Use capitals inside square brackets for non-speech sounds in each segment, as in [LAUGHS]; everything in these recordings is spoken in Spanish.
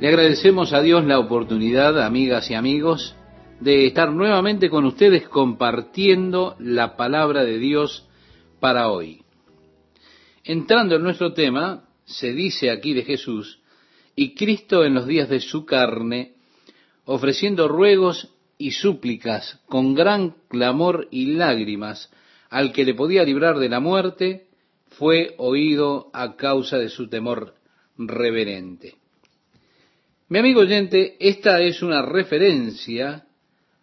Le agradecemos a Dios la oportunidad, amigas y amigos, de estar nuevamente con ustedes compartiendo la palabra de Dios para hoy. Entrando en nuestro tema, se dice aquí de Jesús, y Cristo en los días de su carne, ofreciendo ruegos y súplicas con gran clamor y lágrimas al que le podía librar de la muerte, fue oído a causa de su temor reverente. Mi amigo oyente, esta es una referencia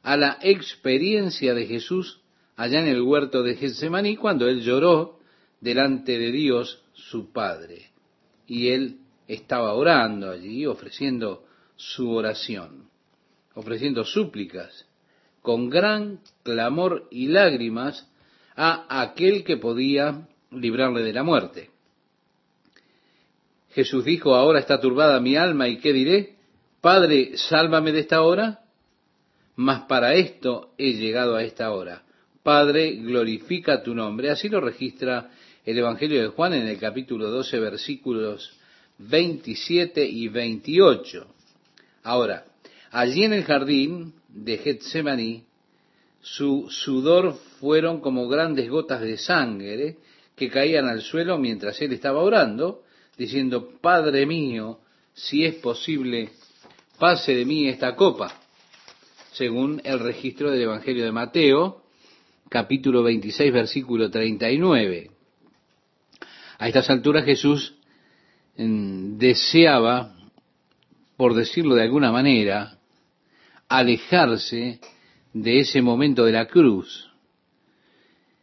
a la experiencia de Jesús allá en el huerto de Getsemaní cuando él lloró delante de Dios su Padre. Y él estaba orando allí, ofreciendo su oración, ofreciendo súplicas con gran clamor y lágrimas a aquel que podía librarle de la muerte. Jesús dijo, ahora está turbada mi alma y qué diré, Padre, sálvame de esta hora, mas para esto he llegado a esta hora. Padre, glorifica tu nombre. Así lo registra el Evangelio de Juan en el capítulo 12, versículos 27 y 28. Ahora, allí en el jardín de Getsemaní, su sudor fueron como grandes gotas de sangre que caían al suelo mientras él estaba orando, diciendo, Padre mío, si es posible, pase de mí esta copa, según el registro del Evangelio de Mateo, capítulo 26, versículo 39. A estas alturas Jesús mm, deseaba, por decirlo de alguna manera, alejarse de ese momento de la cruz.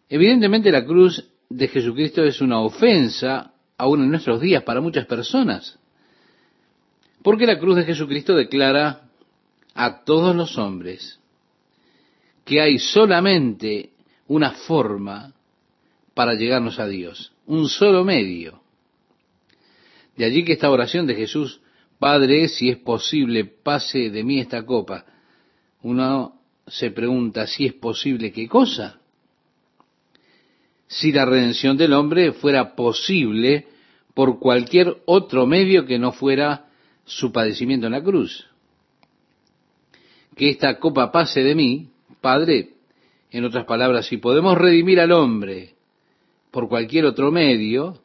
Evidentemente la cruz de Jesucristo es una ofensa aún en nuestros días para muchas personas. Porque la cruz de Jesucristo declara a todos los hombres que hay solamente una forma para llegarnos a Dios, un solo medio. De allí que esta oración de Jesús, Padre, si es posible, pase de mí esta copa. Uno se pregunta si es posible qué cosa si la redención del hombre fuera posible por cualquier otro medio que no fuera su padecimiento en la cruz. Que esta copa pase de mí, Padre, en otras palabras, si podemos redimir al hombre por cualquier otro medio,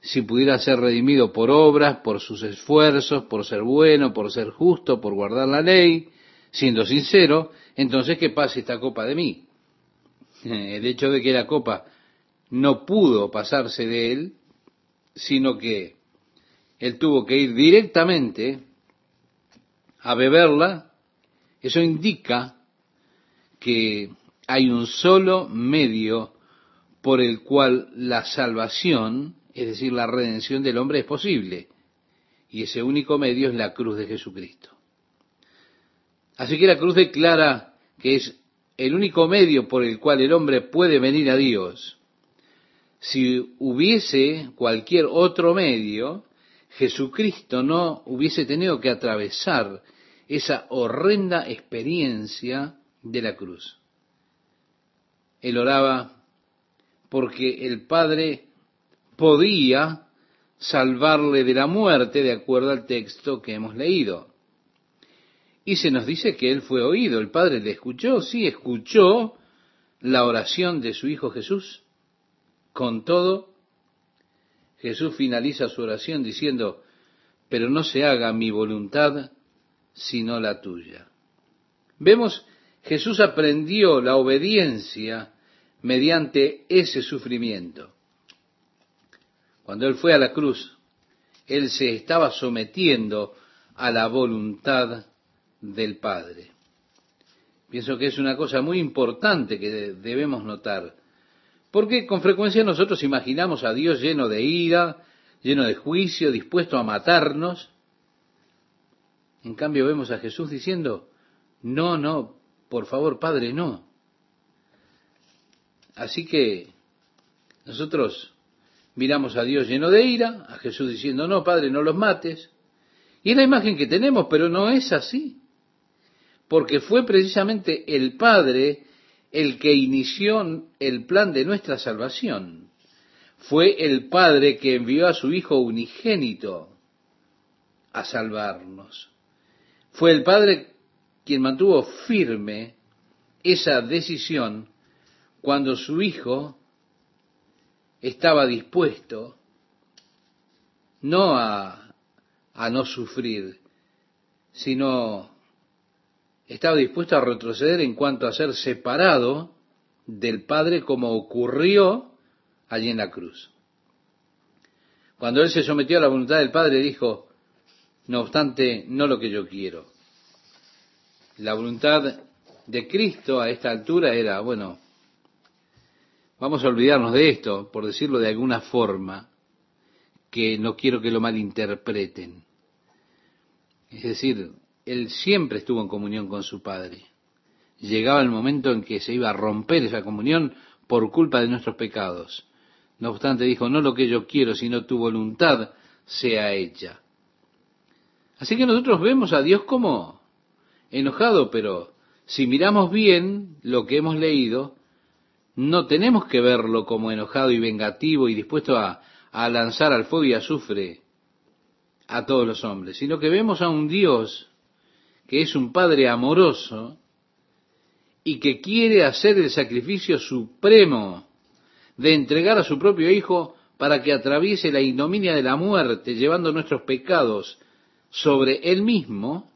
si pudiera ser redimido por obras, por sus esfuerzos, por ser bueno, por ser justo, por guardar la ley, siendo sincero, entonces que pase esta copa de mí. [LAUGHS] el hecho de que la copa no pudo pasarse de él, sino que él tuvo que ir directamente a beberla, eso indica que hay un solo medio por el cual la salvación, es decir, la redención del hombre es posible. Y ese único medio es la cruz de Jesucristo. Así que la cruz declara que es el único medio por el cual el hombre puede venir a Dios. Si hubiese cualquier otro medio, Jesucristo no hubiese tenido que atravesar esa horrenda experiencia de la cruz. Él oraba porque el Padre podía salvarle de la muerte de acuerdo al texto que hemos leído. Y se nos dice que él fue oído, el Padre le escuchó, sí, escuchó la oración de su Hijo Jesús. Con todo, Jesús finaliza su oración diciendo, pero no se haga mi voluntad sino la tuya. Vemos, Jesús aprendió la obediencia mediante ese sufrimiento. Cuando Él fue a la cruz, Él se estaba sometiendo a la voluntad del Padre. Pienso que es una cosa muy importante que debemos notar, porque con frecuencia nosotros imaginamos a Dios lleno de ira, lleno de juicio, dispuesto a matarnos. En cambio vemos a Jesús diciendo, no, no, por favor, Padre, no. Así que nosotros miramos a Dios lleno de ira, a Jesús diciendo, no, Padre, no los mates. Y es la imagen que tenemos, pero no es así porque fue precisamente el Padre el que inició el plan de nuestra salvación. Fue el Padre que envió a su Hijo unigénito a salvarnos. Fue el Padre quien mantuvo firme esa decisión cuando su Hijo estaba dispuesto no a, a no sufrir, sino estaba dispuesto a retroceder en cuanto a ser separado del Padre como ocurrió allí en la cruz. Cuando Él se sometió a la voluntad del Padre, dijo, no obstante, no lo que yo quiero. La voluntad de Cristo a esta altura era, bueno, vamos a olvidarnos de esto, por decirlo de alguna forma, que no quiero que lo malinterpreten. Es decir, Él siempre estuvo en comunión con su Padre. Llegaba el momento en que se iba a romper esa comunión por culpa de nuestros pecados. No obstante, dijo, no lo que yo quiero, sino tu voluntad sea hecha. Así que nosotros vemos a Dios como enojado, pero si miramos bien lo que hemos leído, no tenemos que verlo como enojado y vengativo y dispuesto a, a lanzar al fuego y azufre a todos los hombres, sino que vemos a un Dios que es un Padre amoroso y que quiere hacer el sacrificio supremo de entregar a su propio Hijo para que atraviese la ignominia de la muerte, llevando nuestros pecados sobre Él mismo,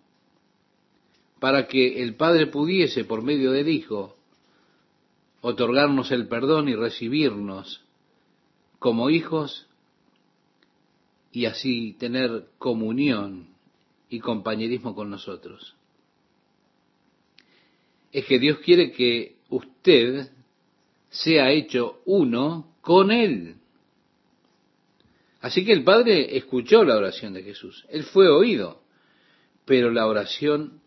para que el Padre pudiese, por medio del Hijo, otorgarnos el perdón y recibirnos como hijos y así tener comunión y compañerismo con nosotros. Es que Dios quiere que usted sea hecho uno con Él. Así que el Padre escuchó la oración de Jesús, Él fue oído, pero la oración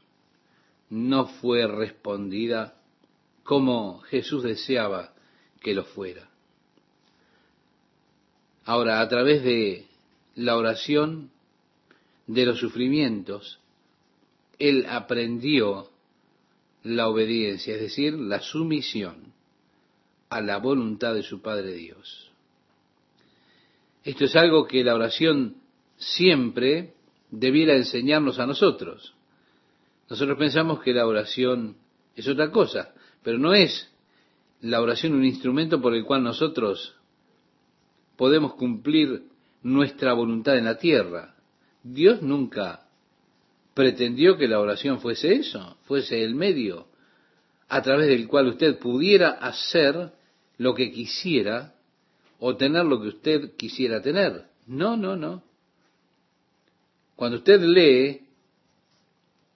no fue respondida como Jesús deseaba que lo fuera. Ahora, a través de la oración de los sufrimientos, Él aprendió la obediencia, es decir, la sumisión a la voluntad de su Padre Dios. Esto es algo que la oración siempre debiera enseñarnos a nosotros. Nosotros pensamos que la oración es otra cosa, pero no es la oración un instrumento por el cual nosotros podemos cumplir nuestra voluntad en la tierra. Dios nunca pretendió que la oración fuese eso, fuese el medio a través del cual usted pudiera hacer lo que quisiera o tener lo que usted quisiera tener. No, no, no. Cuando usted lee,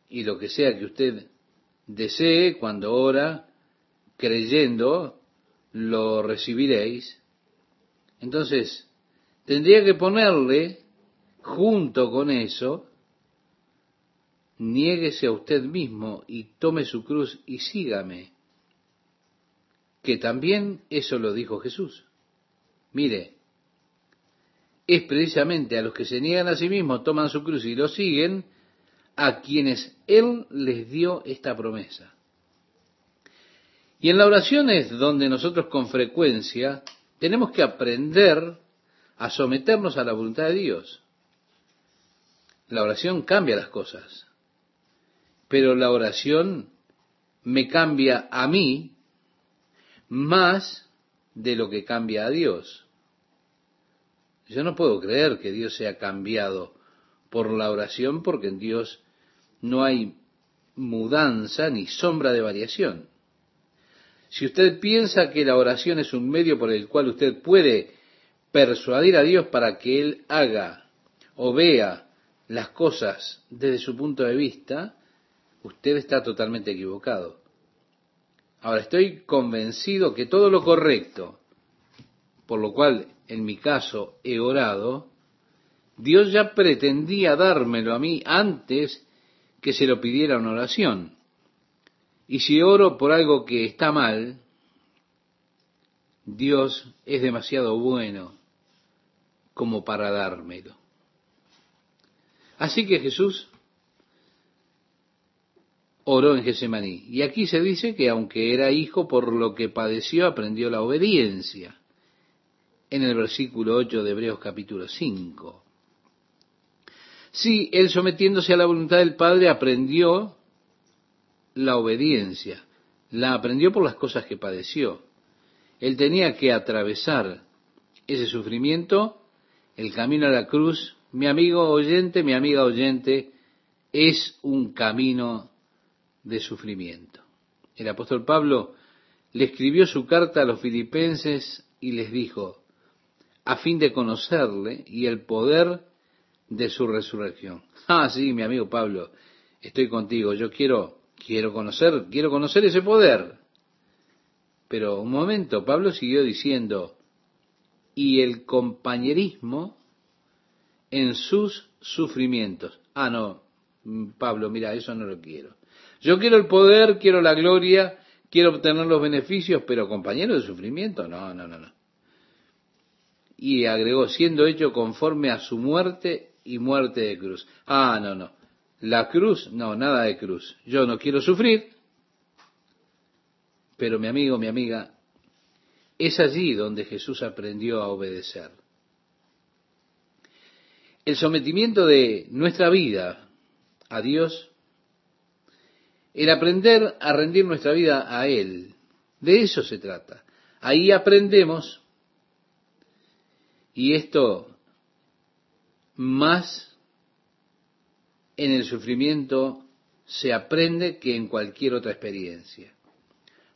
y lo que sea que usted desee, cuando ora, creyendo, lo recibiréis, entonces tendría que ponerle junto con eso, niéguese a usted mismo y tome su cruz y sígame que también eso lo dijo Jesús. Mire, es precisamente a los que se niegan a sí mismos, toman su cruz y lo siguen, a quienes Él les dio esta promesa. Y en la oración es donde nosotros con frecuencia tenemos que aprender a someternos a la voluntad de Dios. La oración cambia las cosas, pero la oración me cambia a mí más de lo que cambia a Dios. Yo no puedo creer que Dios sea cambiado por la oración porque en Dios no hay mudanza ni sombra de variación. Si usted piensa que la oración es un medio por el cual usted puede persuadir a Dios para que Él haga o vea las cosas desde su punto de vista, usted está totalmente equivocado. Ahora estoy convencido que todo lo correcto, por lo cual en mi caso he orado, Dios ya pretendía dármelo a mí antes que se lo pidiera una oración. Y si oro por algo que está mal, Dios es demasiado bueno como para dármelo. Así que Jesús oró en Gesemaní. Y aquí se dice que aunque era hijo, por lo que padeció, aprendió la obediencia. En el versículo 8 de Hebreos capítulo 5. Sí, él sometiéndose a la voluntad del Padre aprendió la obediencia, la aprendió por las cosas que padeció. Él tenía que atravesar ese sufrimiento, el camino a la cruz. Mi amigo oyente, mi amiga oyente, es un camino de sufrimiento. El apóstol Pablo le escribió su carta a los filipenses y les dijo, a fin de conocerle y el poder de su resurrección. Ah, sí, mi amigo Pablo, estoy contigo. Yo quiero, quiero conocer, quiero conocer ese poder. Pero un momento, Pablo siguió diciendo, y el compañerismo en sus sufrimientos. Ah, no, Pablo, mira, eso no lo quiero. Yo quiero el poder, quiero la gloria, quiero obtener los beneficios, pero compañero de sufrimiento, no, no, no, no. Y agregó, siendo hecho conforme a su muerte y muerte de cruz. Ah, no, no. La cruz, no, nada de cruz. Yo no quiero sufrir, pero mi amigo, mi amiga, es allí donde Jesús aprendió a obedecer. El sometimiento de nuestra vida a Dios, el aprender a rendir nuestra vida a Él, de eso se trata. Ahí aprendemos, y esto más en el sufrimiento se aprende que en cualquier otra experiencia.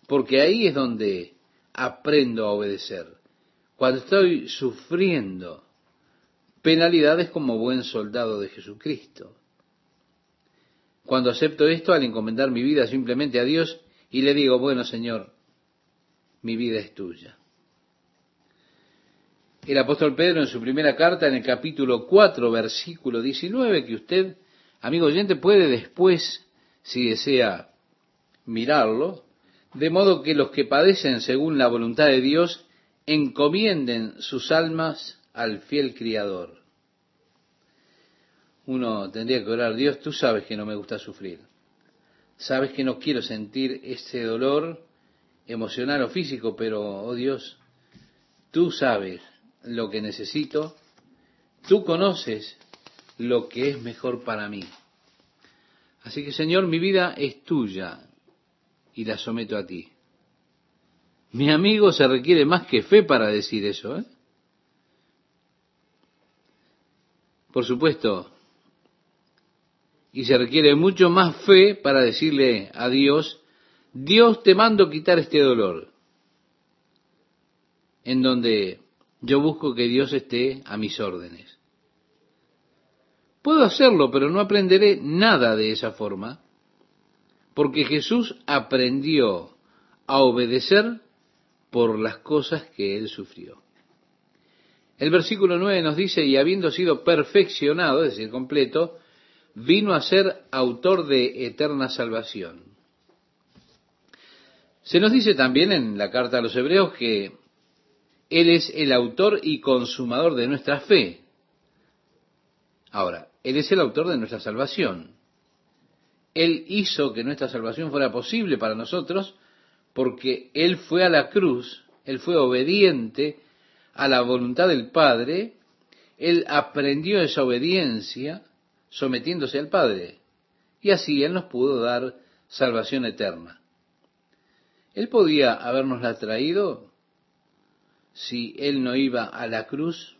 Porque ahí es donde aprendo a obedecer. Cuando estoy sufriendo penalidades como buen soldado de Jesucristo. Cuando acepto esto al encomendar mi vida simplemente a Dios y le digo, bueno Señor, mi vida es tuya. El apóstol Pedro en su primera carta, en el capítulo 4, versículo 19, que usted, amigo oyente, puede después, si desea mirarlo, de modo que los que padecen según la voluntad de Dios encomienden sus almas al fiel Criador. Uno tendría que orar, Dios, tú sabes que no me gusta sufrir. Sabes que no quiero sentir ese dolor emocional o físico, pero, oh Dios, tú sabes lo que necesito, tú conoces lo que es mejor para mí. Así que Señor, mi vida es tuya y la someto a ti. Mi amigo se requiere más que fe para decir eso. ¿eh? Por supuesto, y se requiere mucho más fe para decirle a Dios, Dios te mando quitar este dolor, en donde yo busco que Dios esté a mis órdenes. Puedo hacerlo, pero no aprenderé nada de esa forma, porque Jesús aprendió a obedecer por las cosas que él sufrió. El versículo 9 nos dice, y habiendo sido perfeccionado, es decir, completo, vino a ser autor de eterna salvación. Se nos dice también en la carta a los hebreos que él es el autor y consumador de nuestra fe. Ahora, Él es el autor de nuestra salvación. Él hizo que nuestra salvación fuera posible para nosotros porque Él fue a la cruz, Él fue obediente a la voluntad del Padre, Él aprendió esa obediencia sometiéndose al Padre y así Él nos pudo dar salvación eterna. Él podía habernosla traído si él no iba a la cruz?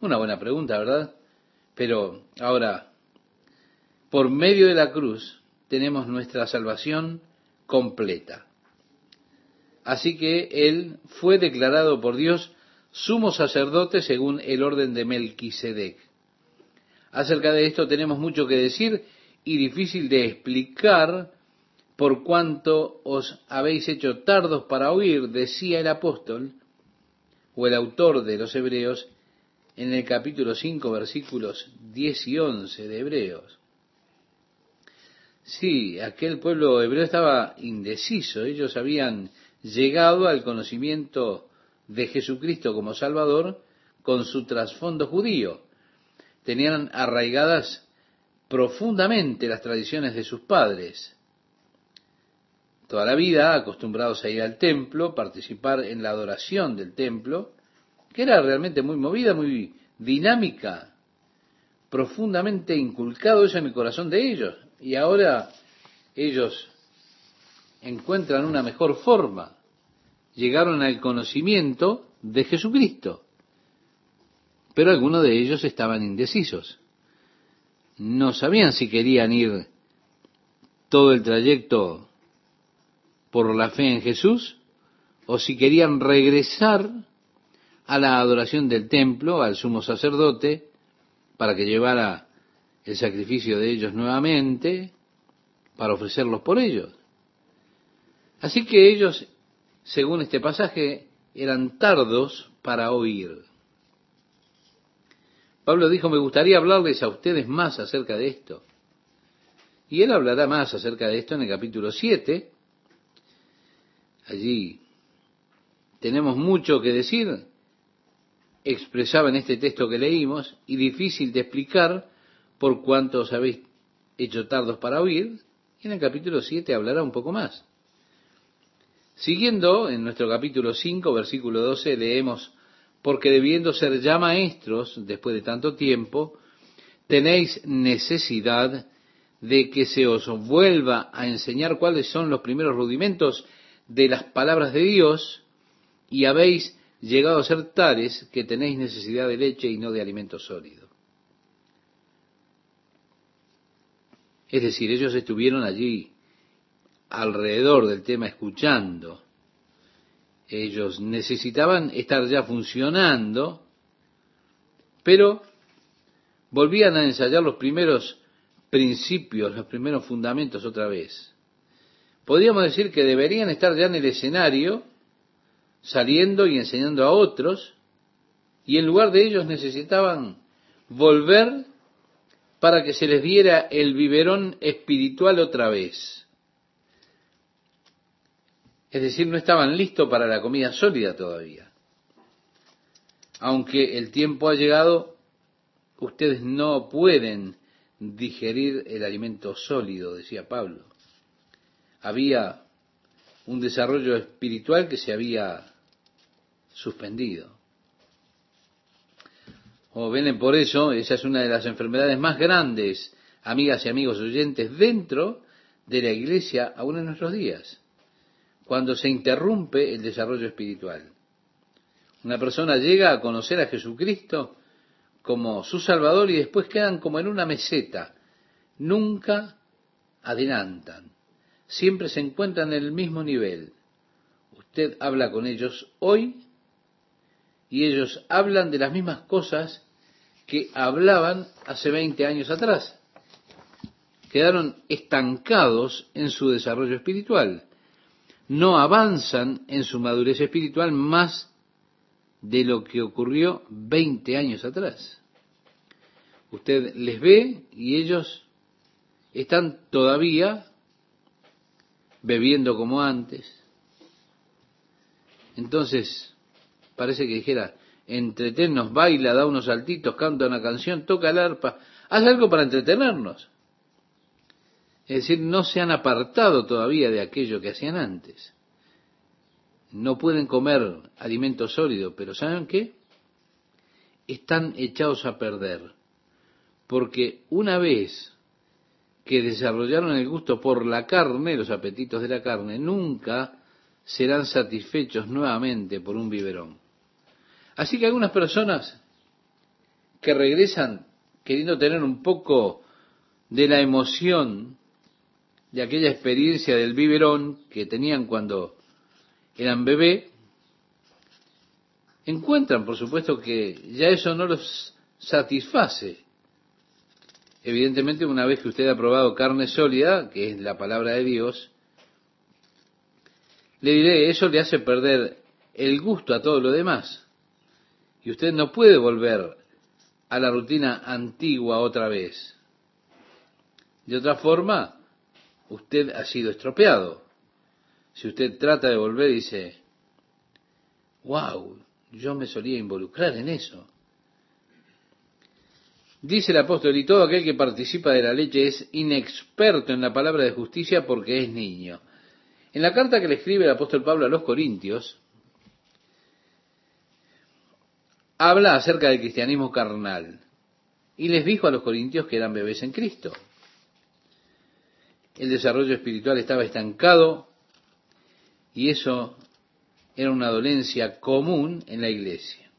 Una buena pregunta, ¿verdad? Pero ahora, por medio de la cruz tenemos nuestra salvación completa. Así que él fue declarado por Dios sumo sacerdote según el orden de Melquisedec. Acerca de esto tenemos mucho que decir y difícil de explicar por cuanto os habéis hecho tardos para oír, decía el apóstol o el autor de los Hebreos en el capítulo 5, versículos 10 y 11 de Hebreos. Sí, aquel pueblo hebreo estaba indeciso, ellos habían llegado al conocimiento de Jesucristo como Salvador con su trasfondo judío. Tenían arraigadas profundamente las tradiciones de sus padres toda la vida acostumbrados a ir al templo, participar en la adoración del templo, que era realmente muy movida, muy dinámica, profundamente inculcado eso en el corazón de ellos. Y ahora ellos encuentran una mejor forma. Llegaron al conocimiento de Jesucristo. Pero algunos de ellos estaban indecisos. No sabían si querían ir todo el trayecto por la fe en Jesús o si querían regresar a la adoración del templo, al sumo sacerdote, para que llevara el sacrificio de ellos nuevamente, para ofrecerlos por ellos. Así que ellos, según este pasaje, eran tardos para oír. Pablo dijo, me gustaría hablarles a ustedes más acerca de esto. Y él hablará más acerca de esto en el capítulo 7. Allí tenemos mucho que decir, expresaba en este texto que leímos, y difícil de explicar por cuanto os habéis hecho tardos para oír, y en el capítulo 7 hablará un poco más. Siguiendo en nuestro capítulo 5, versículo 12, leemos, porque debiendo ser ya maestros después de tanto tiempo, tenéis necesidad de que se os vuelva a enseñar cuáles son los primeros rudimentos de las palabras de Dios, y habéis llegado a ser tales que tenéis necesidad de leche y no de alimento sólido. Es decir, ellos estuvieron allí alrededor del tema escuchando. Ellos necesitaban estar ya funcionando, pero volvían a ensayar los primeros principios, los primeros fundamentos otra vez. Podríamos decir que deberían estar ya en el escenario, saliendo y enseñando a otros, y en lugar de ellos necesitaban volver para que se les diera el biberón espiritual otra vez. Es decir, no estaban listos para la comida sólida todavía. Aunque el tiempo ha llegado, ustedes no pueden digerir el alimento sólido, decía Pablo. Había un desarrollo espiritual que se había suspendido. O ven por eso, esa es una de las enfermedades más grandes, amigas y amigos oyentes, dentro de la iglesia aún en nuestros días cuando se interrumpe el desarrollo espiritual. Una persona llega a conocer a Jesucristo como su Salvador y después quedan como en una meseta. Nunca adelantan. Siempre se encuentran en el mismo nivel. Usted habla con ellos hoy y ellos hablan de las mismas cosas que hablaban hace 20 años atrás. Quedaron estancados en su desarrollo espiritual no avanzan en su madurez espiritual más de lo que ocurrió 20 años atrás. Usted les ve y ellos están todavía bebiendo como antes. Entonces, parece que dijera, entretennos, baila, da unos saltitos, canta una canción, toca el arpa, haz algo para entretenernos. Es decir, no se han apartado todavía de aquello que hacían antes. No pueden comer alimento sólido, pero ¿saben qué? Están echados a perder. Porque una vez que desarrollaron el gusto por la carne, los apetitos de la carne, nunca serán satisfechos nuevamente por un biberón. Así que algunas personas que regresan queriendo tener un poco de la emoción de aquella experiencia del biberón que tenían cuando eran bebé, encuentran, por supuesto, que ya eso no los satisface. Evidentemente, una vez que usted ha probado carne sólida, que es la palabra de Dios, le diré, eso le hace perder el gusto a todo lo demás. Y usted no puede volver a la rutina antigua otra vez. De otra forma, usted ha sido estropeado. Si usted trata de volver dice, wow, yo me solía involucrar en eso. Dice el apóstol, y todo aquel que participa de la leche es inexperto en la palabra de justicia porque es niño. En la carta que le escribe el apóstol Pablo a los Corintios, habla acerca del cristianismo carnal. y les dijo a los corintios que eran bebés en Cristo. El desarrollo espiritual estaba estancado y eso era una dolencia común en la iglesia.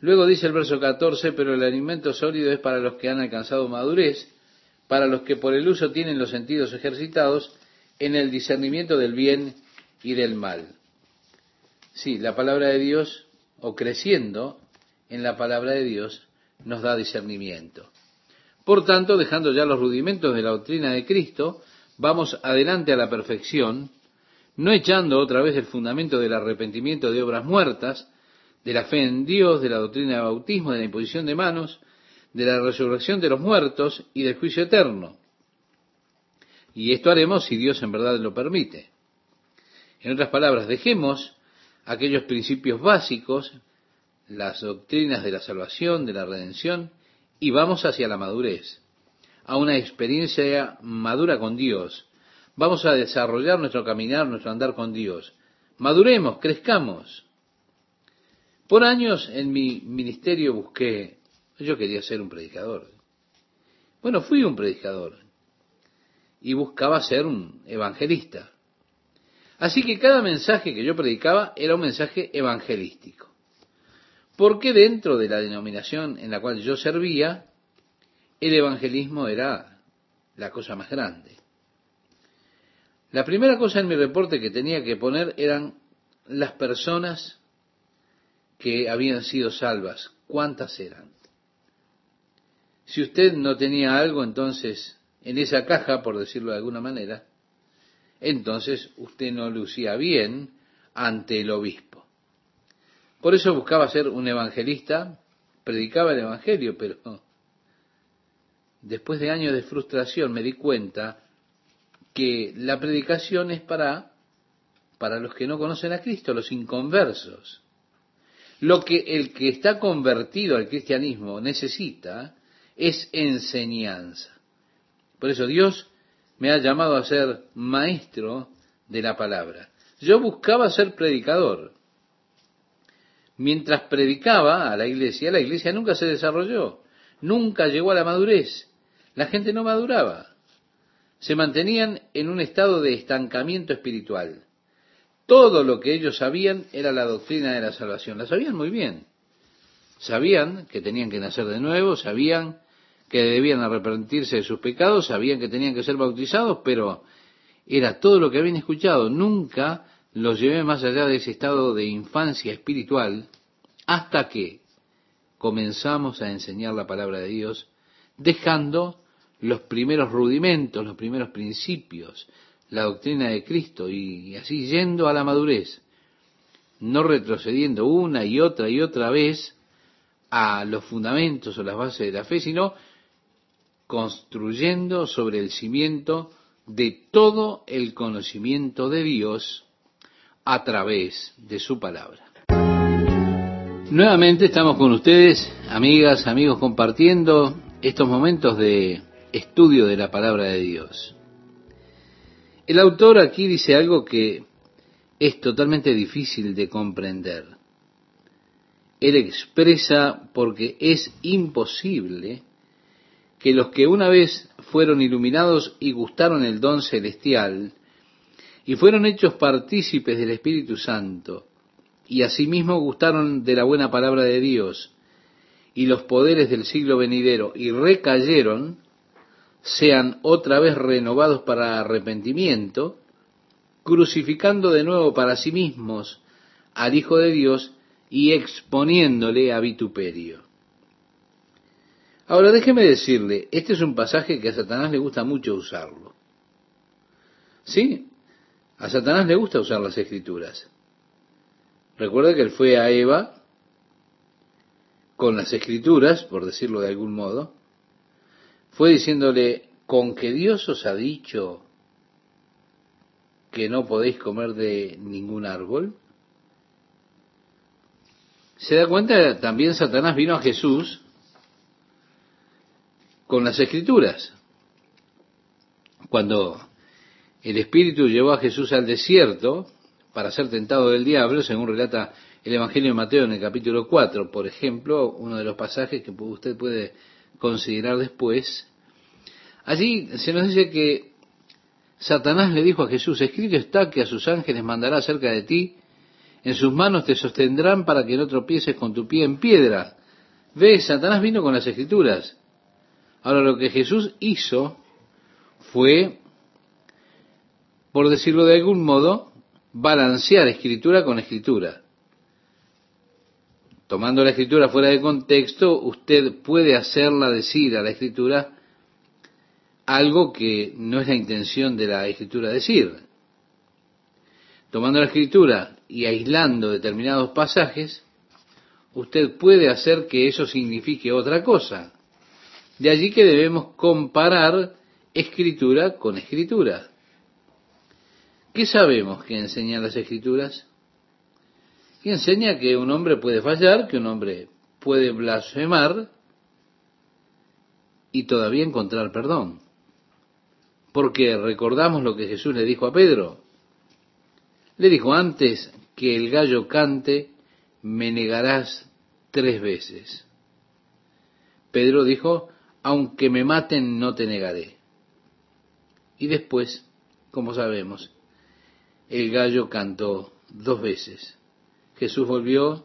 Luego dice el verso 14, pero el alimento sólido es para los que han alcanzado madurez, para los que por el uso tienen los sentidos ejercitados en el discernimiento del bien y del mal. Sí, la palabra de Dios, o creciendo en la palabra de Dios, nos da discernimiento. Por tanto, dejando ya los rudimentos de la doctrina de Cristo, vamos adelante a la perfección, no echando otra vez el fundamento del arrepentimiento de obras muertas, de la fe en Dios, de la doctrina de bautismo, de la imposición de manos, de la resurrección de los muertos y del juicio eterno. Y esto haremos si Dios en verdad lo permite. En otras palabras, dejemos aquellos principios básicos, las doctrinas de la salvación, de la redención, y vamos hacia la madurez, a una experiencia madura con Dios. Vamos a desarrollar nuestro caminar, nuestro andar con Dios. Maduremos, crezcamos. Por años en mi ministerio busqué, yo quería ser un predicador. Bueno, fui un predicador y buscaba ser un evangelista. Así que cada mensaje que yo predicaba era un mensaje evangelístico. Porque dentro de la denominación en la cual yo servía, el evangelismo era la cosa más grande. La primera cosa en mi reporte que tenía que poner eran las personas que habían sido salvas. ¿Cuántas eran? Si usted no tenía algo, entonces en esa caja, por decirlo de alguna manera, entonces usted no lucía bien ante el obispo. Por eso buscaba ser un evangelista, predicaba el evangelio, pero después de años de frustración me di cuenta que la predicación es para para los que no conocen a Cristo, los inconversos. Lo que el que está convertido al cristianismo necesita es enseñanza. Por eso Dios me ha llamado a ser maestro de la palabra. Yo buscaba ser predicador. Mientras predicaba a la iglesia, la iglesia nunca se desarrolló, nunca llegó a la madurez. La gente no maduraba. Se mantenían en un estado de estancamiento espiritual. Todo lo que ellos sabían era la doctrina de la salvación. La sabían muy bien. Sabían que tenían que nacer de nuevo, sabían que debían arrepentirse de sus pecados, sabían que tenían que ser bautizados, pero era todo lo que habían escuchado. Nunca los llevé más allá de ese estado de infancia espiritual hasta que comenzamos a enseñar la palabra de Dios, dejando los primeros rudimentos, los primeros principios, la doctrina de Cristo y así yendo a la madurez, no retrocediendo una y otra y otra vez a los fundamentos o las bases de la fe, sino construyendo sobre el cimiento de todo el conocimiento de Dios a través de su palabra. Nuevamente estamos con ustedes, amigas, amigos, compartiendo estos momentos de estudio de la palabra de Dios. El autor aquí dice algo que es totalmente difícil de comprender. Él expresa porque es imposible que los que una vez fueron iluminados y gustaron el don celestial, y fueron hechos partícipes del Espíritu Santo, y asimismo gustaron de la buena palabra de Dios y los poderes del siglo venidero, y recayeron, sean otra vez renovados para arrepentimiento, crucificando de nuevo para sí mismos al Hijo de Dios y exponiéndole a vituperio. Ahora déjeme decirle, este es un pasaje que a Satanás le gusta mucho usarlo. ¿Sí? A Satanás le gusta usar las escrituras. Recuerda que él fue a Eva con las escrituras, por decirlo de algún modo, fue diciéndole, con que Dios os ha dicho que no podéis comer de ningún árbol. Se da cuenta, también Satanás vino a Jesús con las escrituras. Cuando el Espíritu llevó a Jesús al desierto para ser tentado del diablo, según relata el Evangelio de Mateo en el capítulo 4, por ejemplo, uno de los pasajes que usted puede considerar después. Allí se nos dice que Satanás le dijo a Jesús, escrito está que a sus ángeles mandará cerca de ti, en sus manos te sostendrán para que no tropieces con tu pie en piedra. Ve, Satanás vino con las escrituras. Ahora lo que Jesús hizo fue, por decirlo de algún modo, balancear escritura con escritura. Tomando la escritura fuera de contexto, usted puede hacerla decir a la escritura algo que no es la intención de la escritura decir. Tomando la escritura y aislando determinados pasajes, usted puede hacer que eso signifique otra cosa. De allí que debemos comparar escritura con escritura. ¿Qué sabemos que enseñan las escrituras? Que enseña que un hombre puede fallar, que un hombre puede blasfemar y todavía encontrar perdón. Porque recordamos lo que Jesús le dijo a Pedro. Le dijo antes que el gallo cante, me negarás tres veces. Pedro dijo, aunque me maten, no te negaré. Y después, como sabemos, el gallo cantó dos veces. Jesús volvió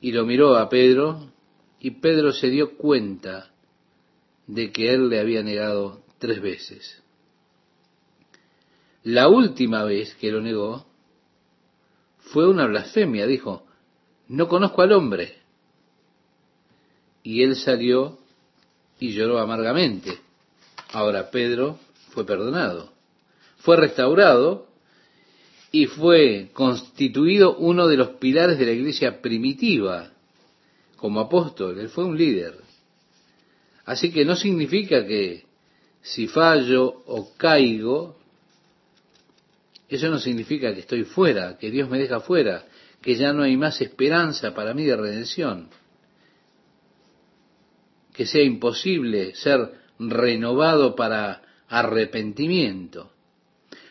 y lo miró a Pedro y Pedro se dio cuenta de que él le había negado tres veces. La última vez que lo negó fue una blasfemia, dijo, no conozco al hombre. Y él salió y lloró amargamente. Ahora Pedro fue perdonado, fue restaurado y fue constituido uno de los pilares de la iglesia primitiva como apóstol. Él fue un líder. Así que no significa que si fallo o caigo, eso no significa que estoy fuera, que Dios me deja fuera, que ya no hay más esperanza para mí de redención, que sea imposible ser renovado para arrepentimiento.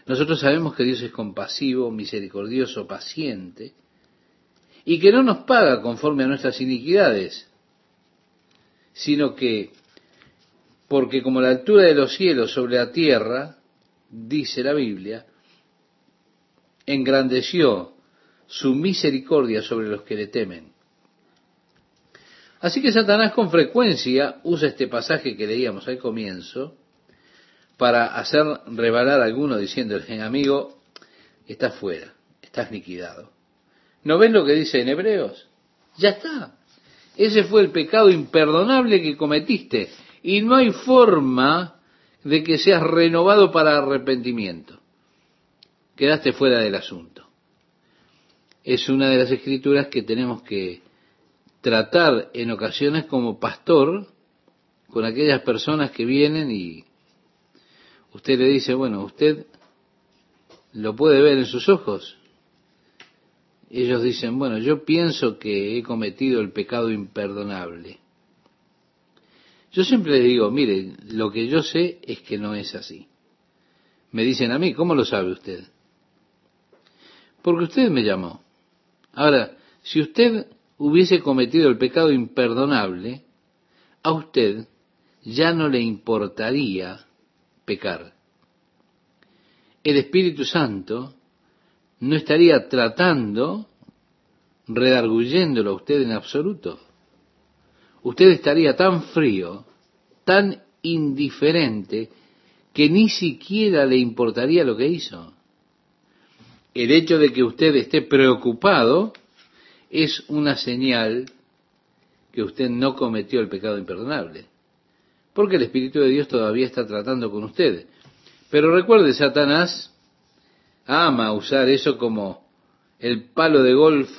Nosotros sabemos que Dios es compasivo, misericordioso, paciente, y que no nos paga conforme a nuestras iniquidades, sino que porque como la altura de los cielos sobre la tierra, dice la Biblia, engrandeció su misericordia sobre los que le temen. Así que Satanás con frecuencia usa este pasaje que leíamos al comienzo para hacer rebalar a alguno diciéndole, amigo, estás fuera, estás liquidado. ¿No ven lo que dice en Hebreos? Ya está. Ese fue el pecado imperdonable que cometiste y no hay forma de que seas renovado para arrepentimiento. Quedaste fuera del asunto. Es una de las escrituras que tenemos que tratar en ocasiones como pastor con aquellas personas que vienen y usted le dice, bueno, usted lo puede ver en sus ojos. Ellos dicen, bueno, yo pienso que he cometido el pecado imperdonable. Yo siempre les digo, mire, lo que yo sé es que no es así. Me dicen a mí, ¿cómo lo sabe usted? Porque usted me llamó. Ahora, si usted hubiese cometido el pecado imperdonable, a usted ya no le importaría El Espíritu Santo no estaría tratando, redarguyéndolo a usted en absoluto usted estaría tan frío, tan indiferente, que ni siquiera le importaría lo que hizo. El hecho de que usted esté preocupado es una señal que usted no cometió el pecado imperdonable. Porque el Espíritu de Dios todavía está tratando con usted. Pero recuerde, Satanás ama usar eso como el palo de golf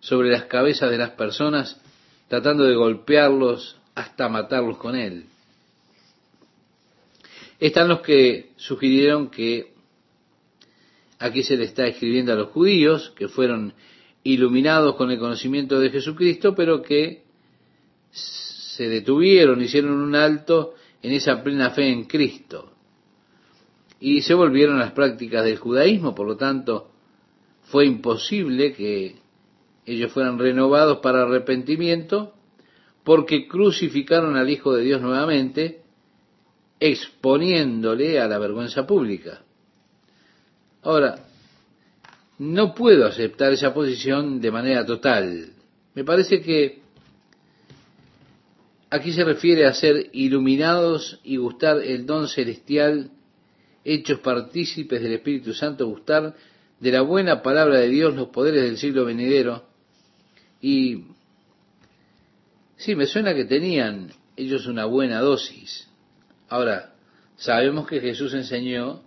sobre las cabezas de las personas tratando de golpearlos hasta matarlos con él. Están los que sugirieron que aquí se le está escribiendo a los judíos que fueron iluminados con el conocimiento de Jesucristo, pero que se detuvieron, hicieron un alto en esa plena fe en Cristo. Y se volvieron a las prácticas del judaísmo, por lo tanto, fue imposible que ellos fueran renovados para arrepentimiento, porque crucificaron al Hijo de Dios nuevamente, exponiéndole a la vergüenza pública. Ahora, no puedo aceptar esa posición de manera total. Me parece que aquí se refiere a ser iluminados y gustar el don celestial, hechos partícipes del Espíritu Santo, gustar de la buena palabra de Dios, los poderes del siglo venidero. Y sí, me suena que tenían ellos una buena dosis. Ahora, sabemos que Jesús enseñó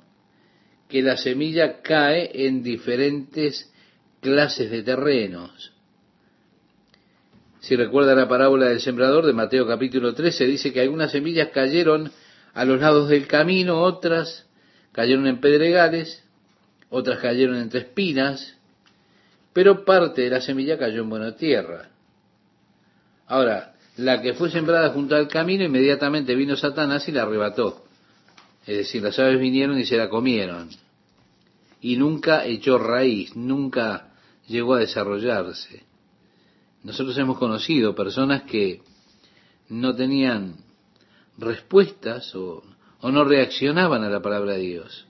que la semilla cae en diferentes clases de terrenos. Si recuerda la parábola del sembrador de Mateo capítulo 13, dice que algunas semillas cayeron a los lados del camino, otras cayeron en pedregales, otras cayeron entre espinas, pero parte de la semilla cayó en buena tierra. Ahora, la que fue sembrada junto al camino, inmediatamente vino Satanás y la arrebató. Es decir, las aves vinieron y se la comieron. Y nunca echó raíz, nunca llegó a desarrollarse. Nosotros hemos conocido personas que no tenían respuestas o, no reaccionaban a la palabra de Dios,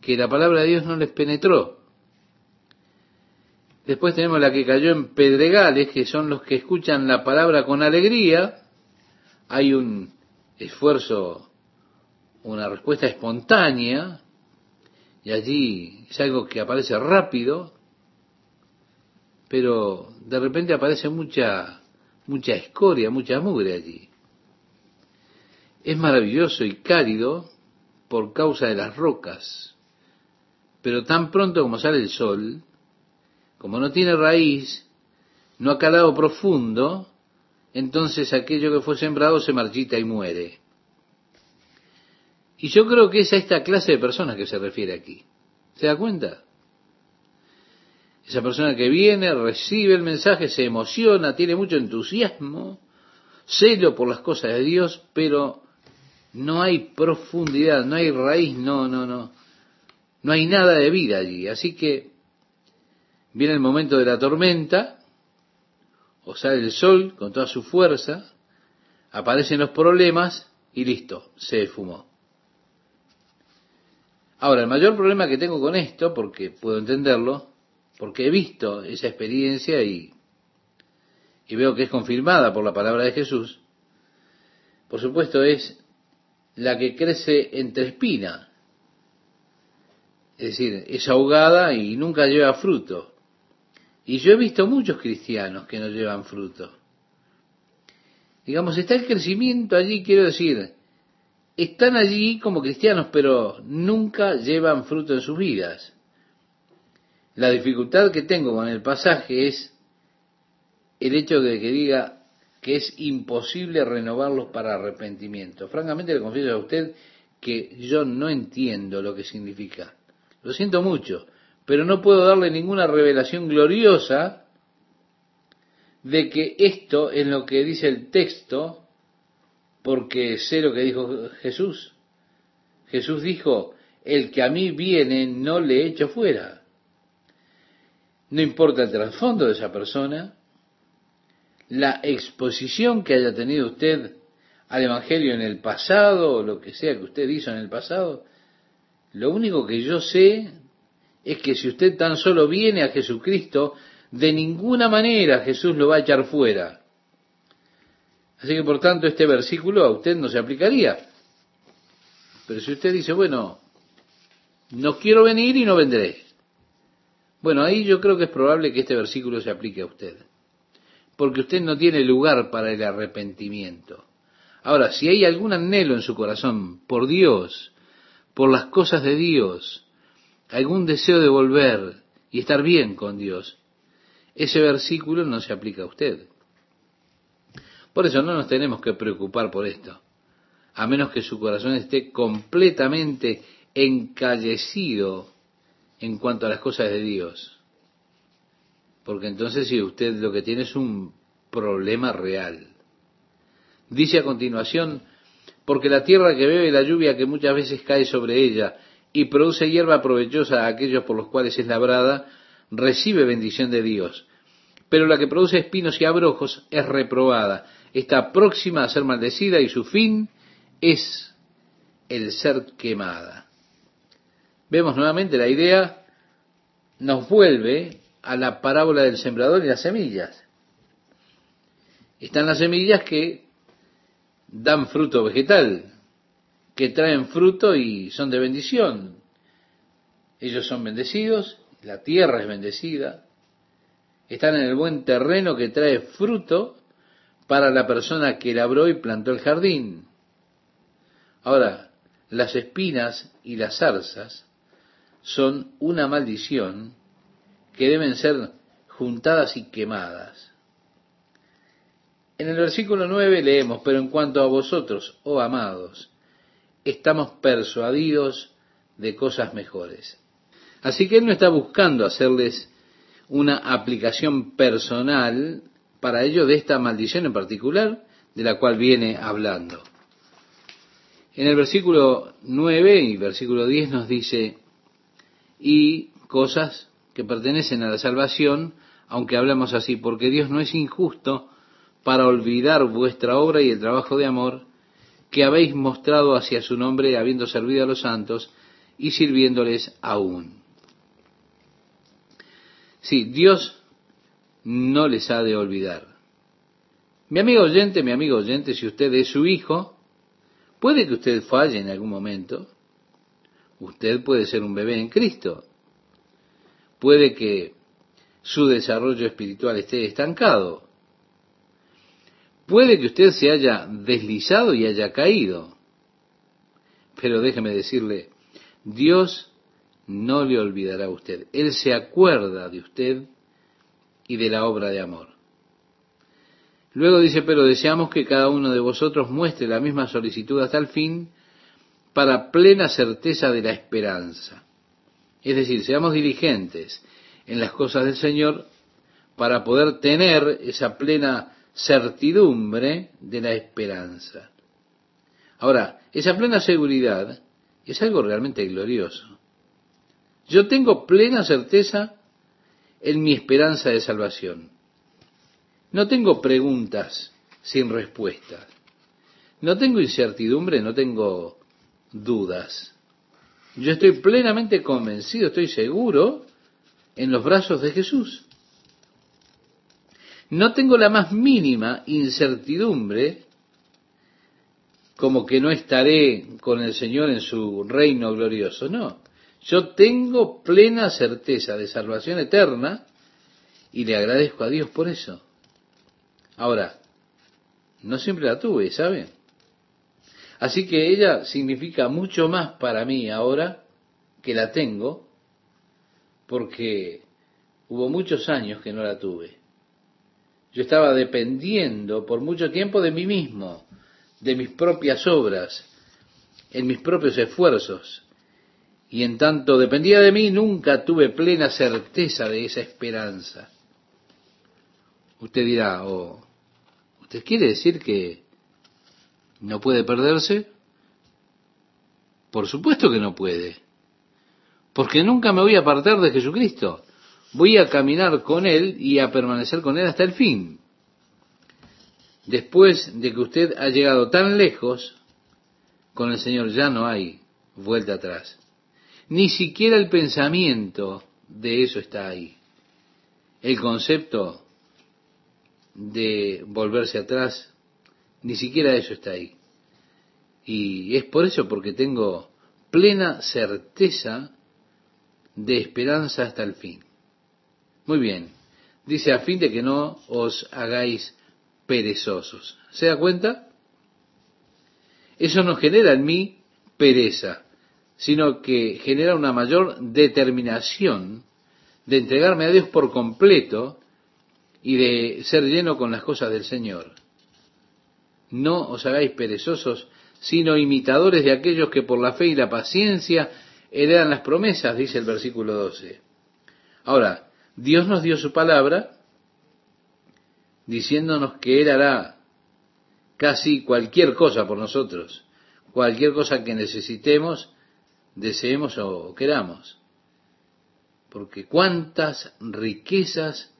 que la palabra de Dios no les penetró. Después tenemos la que cayó en pedregales, que son los que escuchan la palabra con alegría. Hay un esfuerzo una respuesta espontánea, y allí es algo que aparece rápido, pero de repente aparece mucha, mucha escoria, mucha mugre allí. Es maravilloso y cálido por causa de las rocas, pero tan pronto como sale el sol, como no tiene raíz, no ha calado profundo, entonces aquello que fue sembrado se marchita y muere. Y yo creo que es a esta clase de personas que se refiere aquí. ¿Se da cuenta? Esa persona que viene, recibe el mensaje, se emociona, tiene mucho entusiasmo, celo por las cosas de Dios, pero no hay profundidad, no hay raíz, no, no, no. No hay nada de vida allí. Así que viene el momento de la tormenta, o sale el sol con toda su fuerza, aparecen los problemas y listo, se fumó. Ahora, el mayor problema que tengo con esto, porque puedo entenderlo, porque he visto esa experiencia y, y veo que es confirmada por la palabra de Jesús, por supuesto es la que crece entre espina, es decir, es ahogada y nunca lleva fruto. Y yo he visto muchos cristianos que no llevan fruto. Digamos, está el crecimiento allí, quiero decir, están allí como cristianos, pero nunca llevan fruto en sus vidas. La dificultad que tengo con el pasaje es el hecho de que diga que es imposible renovarlos para arrepentimiento. Francamente le confieso a usted que yo no entiendo lo que significa. Lo siento mucho, pero no puedo darle ninguna revelación gloriosa de que esto es lo que dice el texto porque sé lo que dijo Jesús. Jesús dijo, el que a mí viene no le echo fuera. No importa el trasfondo de esa persona, la exposición que haya tenido usted al Evangelio en el pasado, o lo que sea que usted hizo en el pasado, lo único que yo sé es que si usted tan solo viene a Jesucristo, de ninguna manera Jesús lo va a echar fuera. Así que por tanto este versículo a usted no se aplicaría. Pero si usted dice, bueno, no quiero venir y no vendré. Bueno, ahí yo creo que es probable que este versículo se aplique a usted. Porque usted no tiene lugar para el arrepentimiento. Ahora, si hay algún anhelo en su corazón por Dios, por las cosas de Dios, algún deseo de volver y estar bien con Dios, ese versículo no se aplica a usted. Por eso no nos tenemos que preocupar por esto, a menos que su corazón esté completamente encallecido en cuanto a las cosas de Dios. Porque entonces si usted lo que tiene es un problema real. Dice a continuación, porque la tierra que bebe la lluvia que muchas veces cae sobre ella y produce hierba provechosa a aquellos por los cuales es labrada, recibe bendición de Dios. pero la que produce espinos y abrojos es reprobada. Está próxima a ser maldecida y su fin es el ser quemada. Vemos nuevamente la idea, nos vuelve a la parábola del sembrador y las semillas. Están las semillas que dan fruto vegetal, que traen fruto y son de bendición. Ellos son bendecidos, la tierra es bendecida, están en el buen terreno que trae fruto para la persona que labró y plantó el jardín. Ahora, las espinas y las zarzas son una maldición que deben ser juntadas y quemadas. En el versículo 9 leemos, pero en cuanto a vosotros, oh amados, estamos persuadidos de cosas mejores. Así que Él no está buscando hacerles una aplicación personal para ello de esta maldición en particular de la cual viene hablando. En el versículo 9 y versículo 10 nos dice, y cosas que pertenecen a la salvación, aunque hablamos así, porque Dios no es injusto para olvidar vuestra obra y el trabajo de amor que habéis mostrado hacia su nombre, habiendo servido a los santos y sirviéndoles aún. Sí, Dios no les ha de olvidar. Mi amigo oyente, mi amigo oyente, si usted es su hijo, puede que usted falle en algún momento. Usted puede ser un bebé en Cristo. Puede que su desarrollo espiritual esté estancado. Puede que usted se haya deslizado y haya caído. Pero déjeme decirle, Dios no le olvidará a usted. Él se acuerda de usted y de la obra de amor. Luego dice, pero deseamos que cada uno de vosotros muestre la misma solicitud hasta el fin para plena certeza de la esperanza. Es decir, seamos diligentes en las cosas del Señor para poder tener esa plena certidumbre de la esperanza. Ahora, esa plena seguridad es algo realmente glorioso. Yo tengo plena certeza en mi esperanza de salvación. No tengo preguntas sin respuestas. No tengo incertidumbre, no tengo dudas. Yo estoy plenamente convencido, estoy seguro en los brazos de Jesús. No tengo la más mínima incertidumbre como que no estaré con el Señor en su reino glorioso. No, yo tengo plena certeza de salvación eterna y le agradezco a Dios por eso. Ahora, no siempre la tuve, ¿sabe? Así que ella significa mucho más para mí ahora que la tengo, porque hubo muchos años que no la tuve. Yo estaba dependiendo por mucho tiempo de mí mismo, de mis propias obras, en mis propios esfuerzos. Y en tanto dependía de mí, nunca tuve plena certeza de esa esperanza. Usted dirá, oh, ¿usted quiere decir que no puede perderse? Por supuesto que no puede. Porque nunca me voy a apartar de Jesucristo voy a caminar con Él y a permanecer con Él hasta el fin. Después de que usted ha llegado tan lejos, con el Señor ya no hay vuelta atrás. Ni siquiera el pensamiento de eso está ahí. El concepto de volverse atrás, ni siquiera eso está ahí. Y es por eso porque tengo plena certeza de esperanza hasta el fin. Muy bien. Dice a fin de que no os hagáis perezosos. ¿Se da cuenta? Eso no genera en mí pereza, sino que genera una mayor determinación de entregarme a Dios por completo y de ser lleno con las cosas del Señor. No os hagáis perezosos, sino imitadores de aquellos que por la fe y la paciencia heredan las promesas, dice el versículo 12. Ahora, Dios nos dio su palabra diciéndonos que Él hará casi cualquier cosa por nosotros, cualquier cosa que necesitemos, deseemos o queramos. Porque cuántas riquezas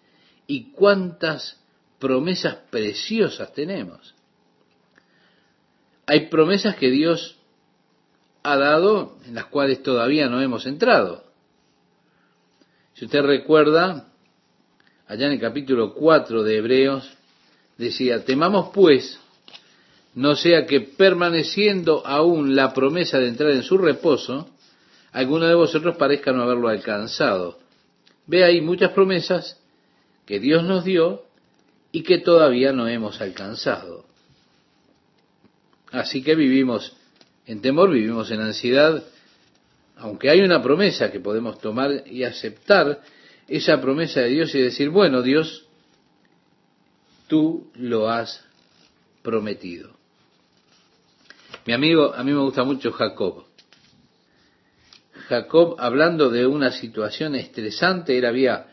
y cuántas promesas preciosas tenemos. Hay promesas que Dios ha dado en las cuales todavía no hemos entrado. Si usted recuerda, allá en el capítulo 4 de Hebreos, decía, temamos pues, no sea que permaneciendo aún la promesa de entrar en su reposo, alguno de vosotros parezca no haberlo alcanzado. Ve ahí muchas promesas que Dios nos dio y que todavía no hemos alcanzado. Así que vivimos en temor, vivimos en ansiedad, aunque hay una promesa que podemos tomar y aceptar esa promesa de Dios y decir, bueno, Dios, tú lo has prometido. Mi amigo, a mí me gusta mucho Jacob. Jacob, hablando de una situación estresante, él había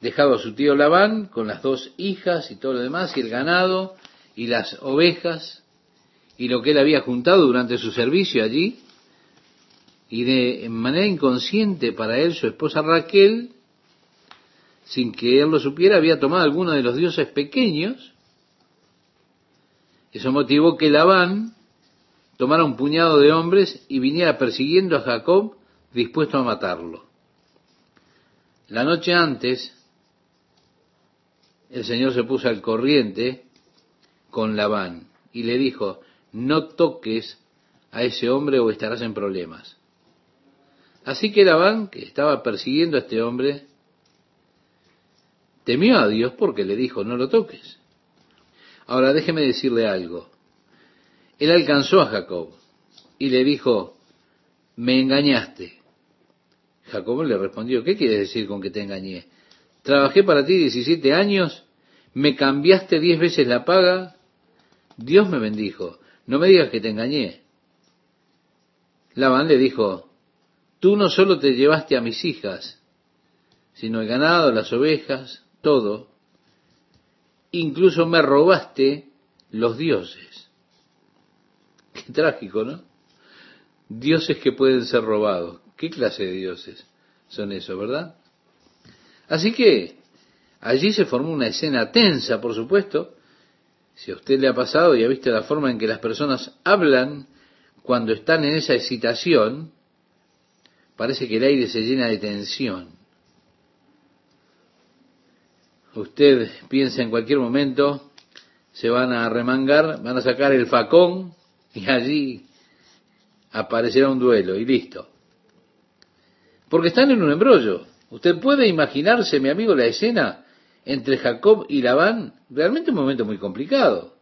dejado a su tío Labán con las dos hijas y todo lo demás, y el ganado y las ovejas, y lo que él había juntado durante su servicio allí, y de manera inconsciente para él, su esposa Raquel, sin que él lo supiera, había tomado alguno de los dioses pequeños. Eso motivó que Labán tomara un puñado de hombres y viniera persiguiendo a Jacob dispuesto a matarlo. La noche antes, el Señor se puso al corriente con Labán y le dijo, no toques a ese hombre o estarás en problemas. Así que Labán, que estaba persiguiendo a este hombre, temió a Dios porque le dijo, no lo toques. Ahora déjeme decirle algo. Él alcanzó a Jacob y le dijo, me engañaste. Jacob le respondió, ¿qué quieres decir con que te engañé? Trabajé para ti 17 años, me cambiaste diez veces la paga, Dios me bendijo, no me digas que te engañé. Labán le dijo, Tú no solo te llevaste a mis hijas, sino el ganado, las ovejas, todo. Incluso me robaste los dioses. [LAUGHS] Qué trágico, ¿no? Dioses que pueden ser robados. ¿Qué clase de dioses son esos, verdad? Así que allí se formó una escena tensa, por supuesto. Si a usted le ha pasado y ha visto la forma en que las personas hablan cuando están en esa excitación, parece que el aire se llena de tensión. Usted piensa en cualquier momento, se van a remangar, van a sacar el facón y allí aparecerá un duelo y listo. Porque están en un embrollo. Usted puede imaginarse, mi amigo, la escena entre Jacob y Labán, realmente un momento muy complicado.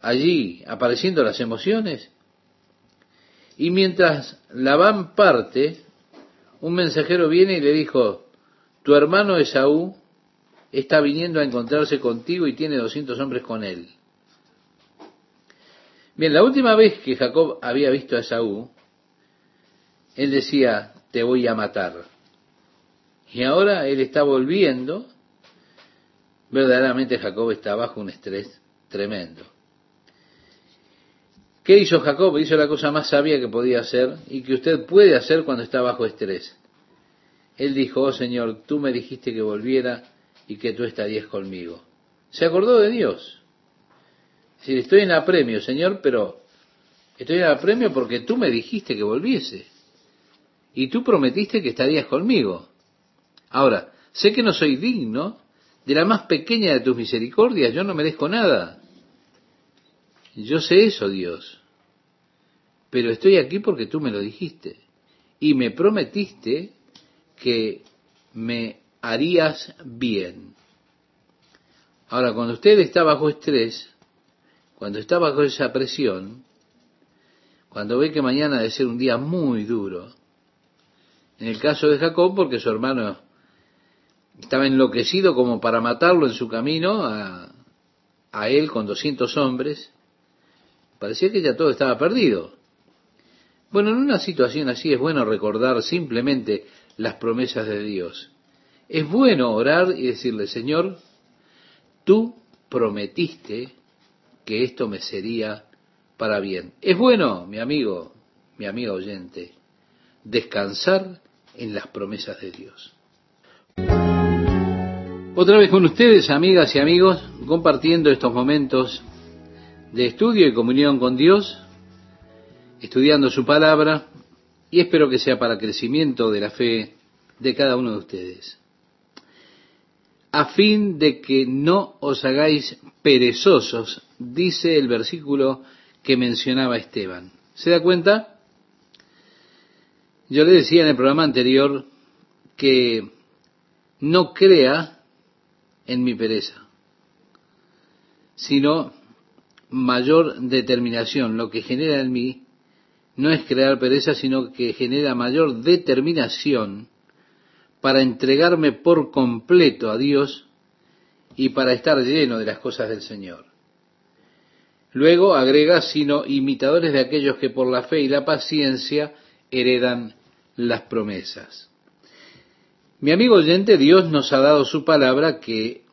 Allí apareciendo las emociones y mientras Labán parte, un mensajero viene y le dijo, tu hermano Esaú está viniendo a encontrarse contigo y tiene doscientos hombres con él. Bien, la última vez que Jacob había visto a Esaú, él decía, te voy a matar. Y ahora él está volviendo, verdaderamente Jacob está bajo un estrés tremendo. ¿Qué hizo Jacob? Hizo la cosa más sabia que podía hacer y que usted puede hacer cuando está bajo estrés. Él dijo, oh Señor, tú me dijiste que volviera y que tú estarías conmigo. Se acordó de Dios. Si estoy en apremio, Señor, pero estoy en apremio porque tú me dijiste que volviese. Y tú prometiste que estarías conmigo. Ahora, sé que no soy digno de la más pequeña de tus misericordias, yo no merezco nada. Yo sé eso, Dios pero estoy aquí porque tú me lo dijiste y me prometiste que me harías bien. Ahora, cuando usted está bajo estrés, cuando está bajo esa presión, cuando ve que mañana debe ser un día muy duro, en el caso de Jacob, porque su hermano estaba enloquecido como para matarlo en su camino a, a él con 200 hombres, parecía que ya todo estaba perdido. Bueno, en una situación así es bueno recordar simplemente las promesas de Dios. Es bueno orar y decirle, Señor, tú prometiste que esto me sería para bien. Es bueno, mi amigo, mi amigo oyente, descansar en las promesas de Dios. Otra vez con ustedes, amigas y amigos, compartiendo estos momentos de estudio y comunión con Dios, estudiando su palabra, y espero que sea para crecimiento de la fe de cada uno de ustedes. A fin de que no os hagáis perezosos, dice el versículo que mencionaba Esteban. ¿Se da cuenta? Yo le decía en el programa anterior que no crea en mi pereza, sino mayor determinación. Lo que genera en mí no es crear pereza, sino que genera mayor determinación para entregarme por completo a Dios y para estar lleno de las cosas del Señor. Luego agrega, sino imitadores de aquellos que por la fe y la paciencia heredan las promesas. Mi amigo oyente, Dios nos ha dado su palabra que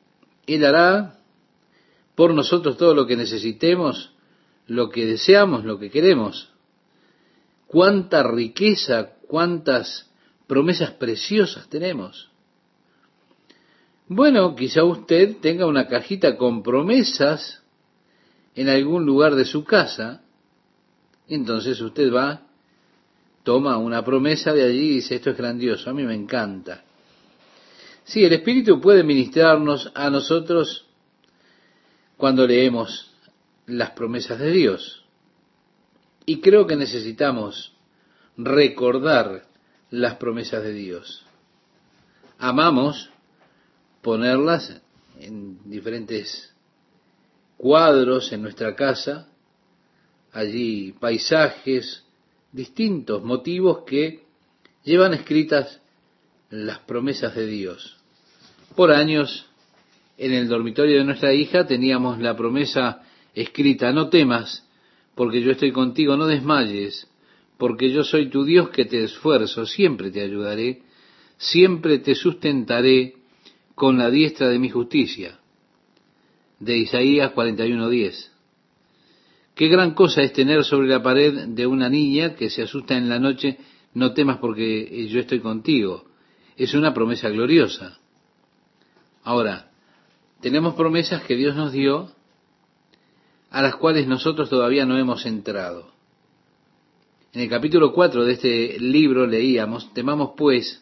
Él hará por nosotros todo lo que necesitemos, lo que deseamos, lo que queremos. Cuánta riqueza, cuántas promesas preciosas tenemos. Bueno, quizá usted tenga una cajita con promesas en algún lugar de su casa, entonces usted va, toma una promesa de allí y dice, esto es grandioso, a mí me encanta. Sí, el Espíritu puede ministrarnos a nosotros cuando leemos las promesas de Dios. Y creo que necesitamos recordar las promesas de Dios. Amamos ponerlas en diferentes cuadros en nuestra casa, allí paisajes, distintos motivos que llevan escritas las promesas de Dios. Por años, en el dormitorio de nuestra hija teníamos la promesa escrita, no temas, porque yo estoy contigo, no desmayes, porque yo soy tu Dios que te esfuerzo, siempre te ayudaré, siempre te sustentaré con la diestra de mi justicia. De Isaías 41:10. Qué gran cosa es tener sobre la pared de una niña que se asusta en la noche, no temas porque yo estoy contigo. Es una promesa gloriosa. Ahora, tenemos promesas que Dios nos dio a las cuales nosotros todavía no hemos entrado. En el capítulo 4 de este libro leíamos, temamos pues,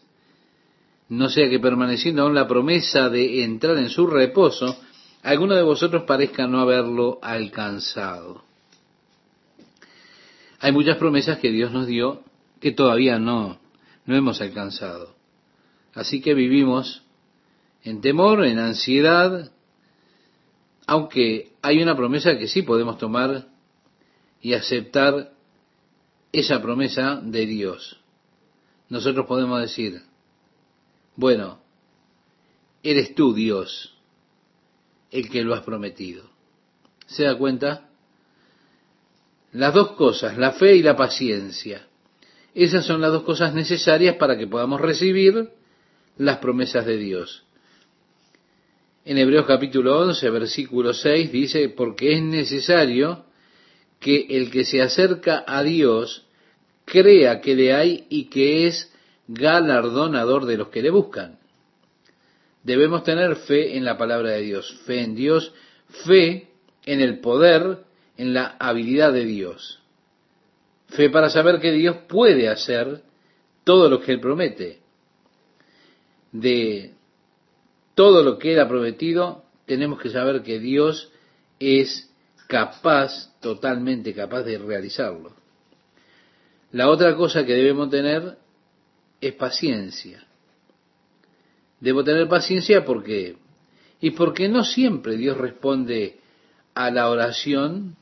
no sea que permaneciendo aún la promesa de entrar en su reposo, alguno de vosotros parezca no haberlo alcanzado. Hay muchas promesas que Dios nos dio que todavía no, no hemos alcanzado. Así que vivimos en temor, en ansiedad, aunque hay una promesa que sí podemos tomar y aceptar esa promesa de Dios. Nosotros podemos decir, bueno, eres tú Dios el que lo has prometido. ¿Se da cuenta? Las dos cosas, la fe y la paciencia. Esas son las dos cosas necesarias para que podamos recibir las promesas de Dios. En Hebreos capítulo 11, versículo 6 dice, porque es necesario que el que se acerca a Dios crea que le hay y que es galardonador de los que le buscan. Debemos tener fe en la palabra de Dios, fe en Dios, fe en el poder, en la habilidad de Dios. Fe para saber que Dios puede hacer todo lo que Él promete. De todo lo que Él ha prometido, tenemos que saber que Dios es capaz, totalmente capaz de realizarlo. La otra cosa que debemos tener es paciencia. Debo tener paciencia porque, y porque no siempre Dios responde a la oración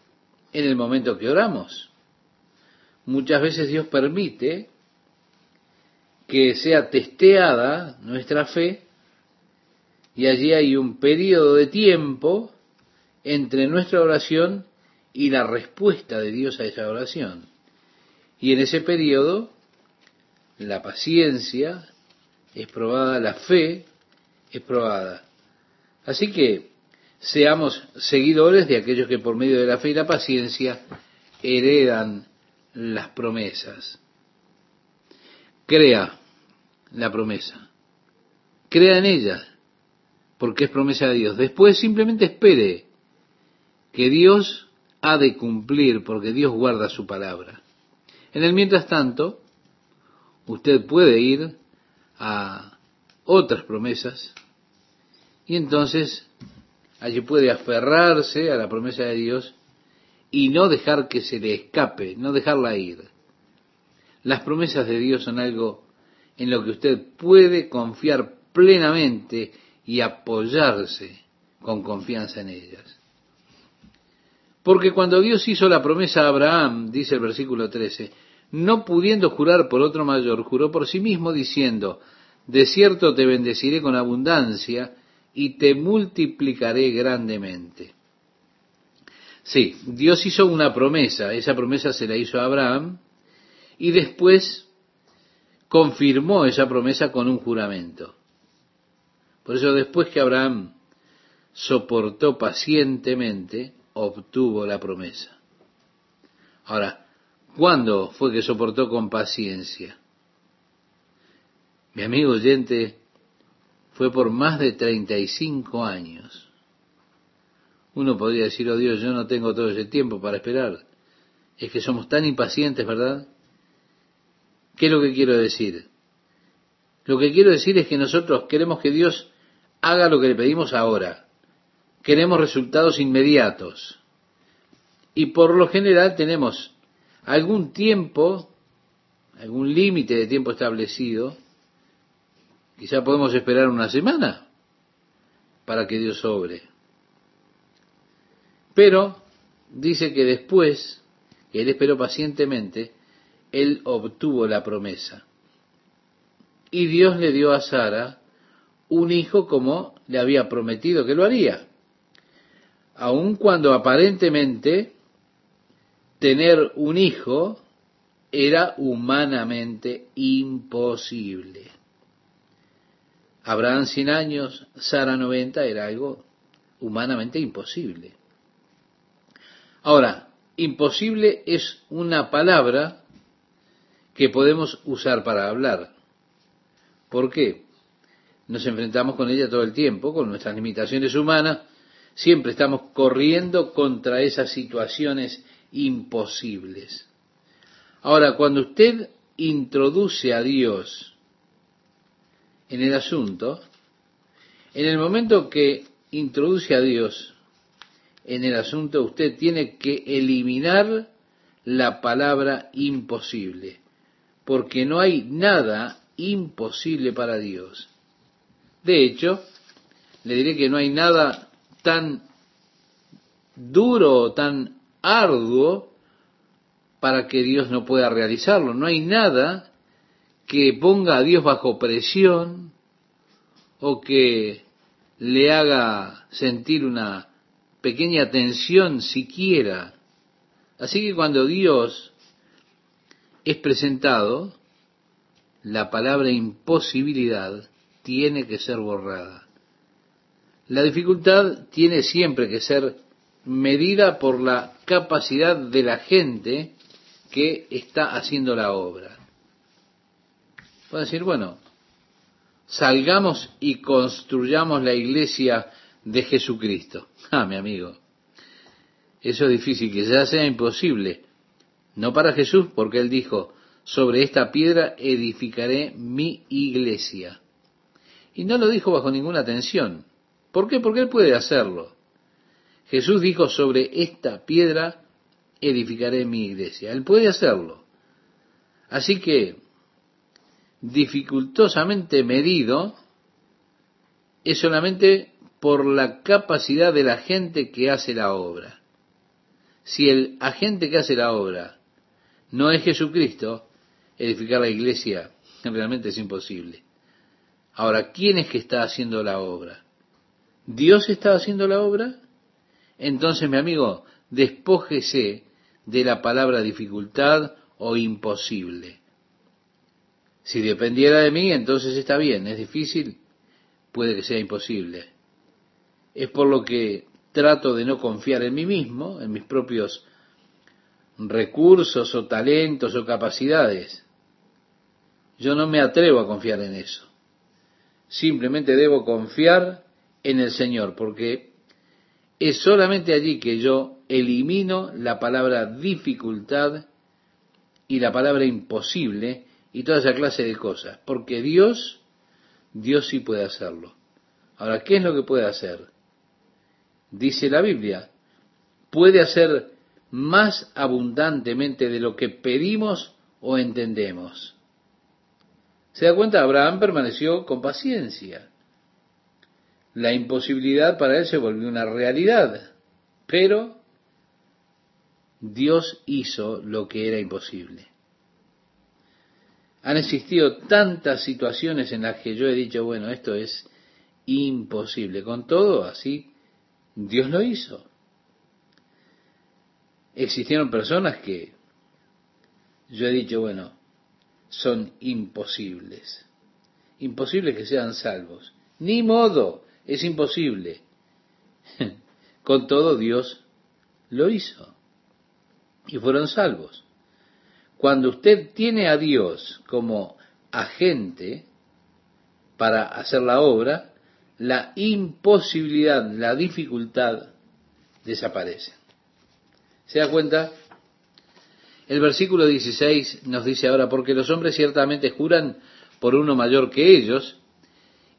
en el momento que oramos. Muchas veces Dios permite que sea testeada nuestra fe y allí hay un periodo de tiempo entre nuestra oración y la respuesta de Dios a esa oración. Y en ese periodo, la paciencia es probada, la fe es probada. Así que seamos seguidores de aquellos que por medio de la fe y la paciencia heredan las promesas. Crea la promesa. Crea en ella porque es promesa de Dios. Después simplemente espere que Dios ha de cumplir, porque Dios guarda su palabra. En el mientras tanto, usted puede ir a otras promesas y entonces allí puede aferrarse a la promesa de Dios y no dejar que se le escape, no dejarla ir. Las promesas de Dios son algo en lo que usted puede confiar plenamente y apoyarse con confianza en ellas. Porque cuando Dios hizo la promesa a Abraham, dice el versículo 13, no pudiendo jurar por otro mayor, juró por sí mismo diciendo, de cierto te bendeciré con abundancia y te multiplicaré grandemente. Sí, Dios hizo una promesa, esa promesa se la hizo a Abraham y después confirmó esa promesa con un juramento. Por eso después que Abraham soportó pacientemente, obtuvo la promesa. Ahora, ¿cuándo fue que soportó con paciencia? Mi amigo oyente, fue por más de 35 años. Uno podría decir, oh Dios, yo no tengo todo ese tiempo para esperar. Es que somos tan impacientes, ¿verdad? ¿Qué es lo que quiero decir? Lo que quiero decir es que nosotros queremos que Dios haga lo que le pedimos ahora. Queremos resultados inmediatos. Y por lo general tenemos algún tiempo, algún límite de tiempo establecido. Quizá podemos esperar una semana para que Dios obre. Pero dice que después, que él esperó pacientemente, él obtuvo la promesa. Y Dios le dio a Sara un hijo como le había prometido que lo haría. Aun cuando aparentemente tener un hijo era humanamente imposible. Abraham 100 años, Sara 90 era algo humanamente imposible. Ahora, imposible es una palabra que podemos usar para hablar. ¿Por qué? Nos enfrentamos con ella todo el tiempo, con nuestras limitaciones humanas, siempre estamos corriendo contra esas situaciones imposibles. Ahora, cuando usted introduce a Dios en el asunto, en el momento que introduce a Dios en el asunto, usted tiene que eliminar la palabra imposible porque no hay nada imposible para Dios. De hecho, le diré que no hay nada tan duro o tan arduo para que Dios no pueda realizarlo. No hay nada que ponga a Dios bajo presión o que le haga sentir una pequeña tensión siquiera. Así que cuando Dios es presentado, la palabra imposibilidad tiene que ser borrada. La dificultad tiene siempre que ser medida por la capacidad de la gente que está haciendo la obra. Puede decir, bueno, salgamos y construyamos la iglesia de Jesucristo. [LAUGHS] Ah, mi amigo, eso es difícil, que ya sea imposible. No para Jesús, porque él dijo, sobre esta piedra edificaré mi iglesia. Y no lo dijo bajo ninguna tensión. ¿Por qué? Porque él puede hacerlo. Jesús dijo, sobre esta piedra edificaré mi iglesia. Él puede hacerlo. Así que, dificultosamente medido, es solamente por la capacidad de la gente que hace la obra. Si el agente que hace la obra no es Jesucristo, edificar la iglesia realmente es imposible. Ahora, ¿quién es que está haciendo la obra? ¿Dios está haciendo la obra? Entonces, mi amigo, despójese de la palabra dificultad o imposible. Si dependiera de mí, entonces está bien. Es difícil, puede que sea imposible. Es por lo que trato de no confiar en mí mismo, en mis propios recursos o talentos o capacidades. Yo no me atrevo a confiar en eso. Simplemente debo confiar en el Señor, porque es solamente allí que yo elimino la palabra dificultad y la palabra imposible y toda esa clase de cosas, porque Dios, Dios sí puede hacerlo. Ahora, ¿qué es lo que puede hacer? Dice la Biblia, puede hacer más abundantemente de lo que pedimos o entendemos. ¿Se da cuenta? Abraham permaneció con paciencia. La imposibilidad para él se volvió una realidad, pero Dios hizo lo que era imposible. Han existido tantas situaciones en las que yo he dicho, bueno, esto es imposible. Con todo, así, Dios lo hizo. Existieron personas que yo he dicho, bueno, son imposibles. Imposible que sean salvos. Ni modo, es imposible. [LAUGHS] Con todo Dios lo hizo. Y fueron salvos. Cuando usted tiene a Dios como agente para hacer la obra, la imposibilidad, la dificultad desaparece. ¿Se da cuenta? El versículo 16 nos dice ahora, porque los hombres ciertamente juran por uno mayor que ellos,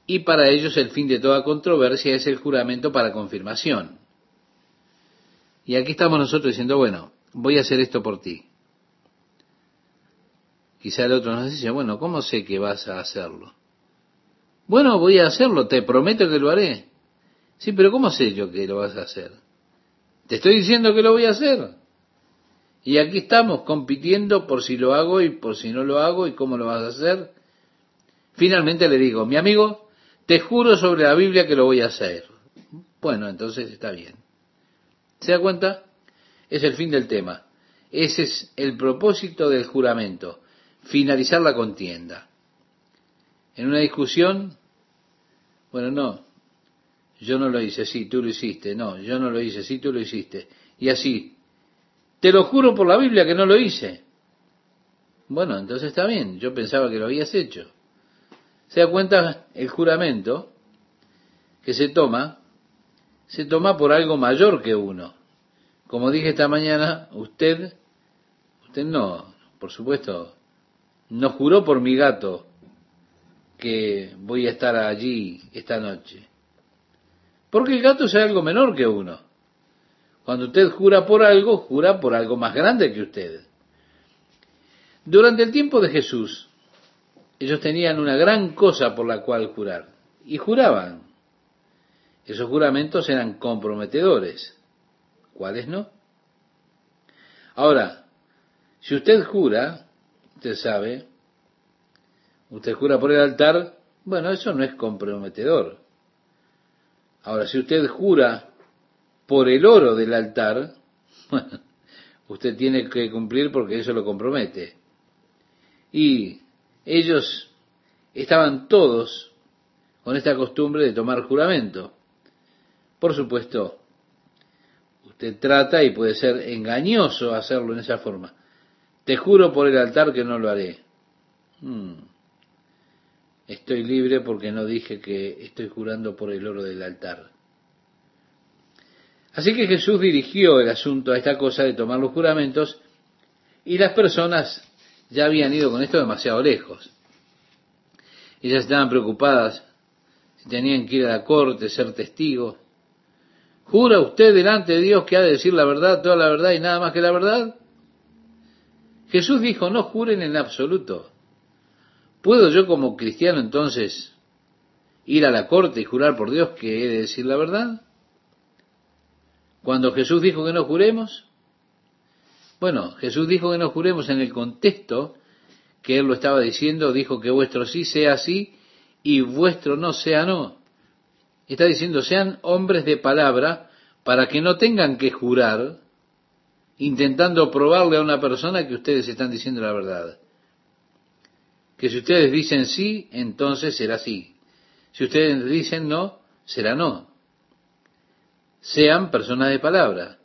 y para ellos el fin de toda controversia es el juramento para confirmación. Y aquí estamos nosotros diciendo, bueno, voy a hacer esto por ti. Quizá el otro nos dice, bueno, ¿cómo sé que vas a hacerlo? Bueno, voy a hacerlo, te prometo que lo haré. Sí, pero ¿cómo sé yo que lo vas a hacer? Te estoy diciendo que lo voy a hacer. Y aquí estamos compitiendo por si lo hago y por si no lo hago y cómo lo vas a hacer. Finalmente le digo, mi amigo, te juro sobre la Biblia que lo voy a hacer. Bueno, entonces está bien. ¿Se da cuenta? Es el fin del tema. Ese es el propósito del juramento, finalizar la contienda. En una discusión, bueno, no, yo no lo hice, sí, tú lo hiciste, no, yo no lo hice, sí, tú lo hiciste. Y así, te lo juro por la Biblia que no lo hice. Bueno, entonces está bien, yo pensaba que lo habías hecho. Se da cuenta el juramento que se toma, se toma por algo mayor que uno. Como dije esta mañana, usted, usted no, por supuesto, no juró por mi gato que voy a estar allí esta noche. Porque el gato es algo menor que uno. Cuando usted jura por algo, jura por algo más grande que usted. Durante el tiempo de Jesús, ellos tenían una gran cosa por la cual jurar. Y juraban. Esos juramentos eran comprometedores. ¿Cuáles no? Ahora, si usted jura, usted sabe, usted jura por el altar, bueno, eso no es comprometedor. Ahora, si usted jura por el oro del altar, [LAUGHS] usted tiene que cumplir porque eso lo compromete. Y ellos estaban todos con esta costumbre de tomar juramento. Por supuesto, usted trata y puede ser engañoso hacerlo en esa forma. Te juro por el altar que no lo haré. Hmm. Estoy libre porque no dije que estoy jurando por el oro del altar. Así que Jesús dirigió el asunto a esta cosa de tomar los juramentos y las personas ya habían ido con esto demasiado lejos. Ellas estaban preocupadas si tenían que ir a la corte, ser testigos. ¿Jura usted delante de Dios que ha de decir la verdad, toda la verdad y nada más que la verdad? Jesús dijo, no juren en absoluto. ¿Puedo yo como cristiano entonces ir a la corte y jurar por Dios que he de decir la verdad? Cuando Jesús dijo que no juremos, bueno, Jesús dijo que no juremos en el contexto que él lo estaba diciendo, dijo que vuestro sí sea sí y vuestro no sea no. Está diciendo, sean hombres de palabra para que no tengan que jurar intentando probarle a una persona que ustedes están diciendo la verdad. Que si ustedes dicen sí, entonces será sí. Si ustedes dicen no, será no. Sean personas de palabra.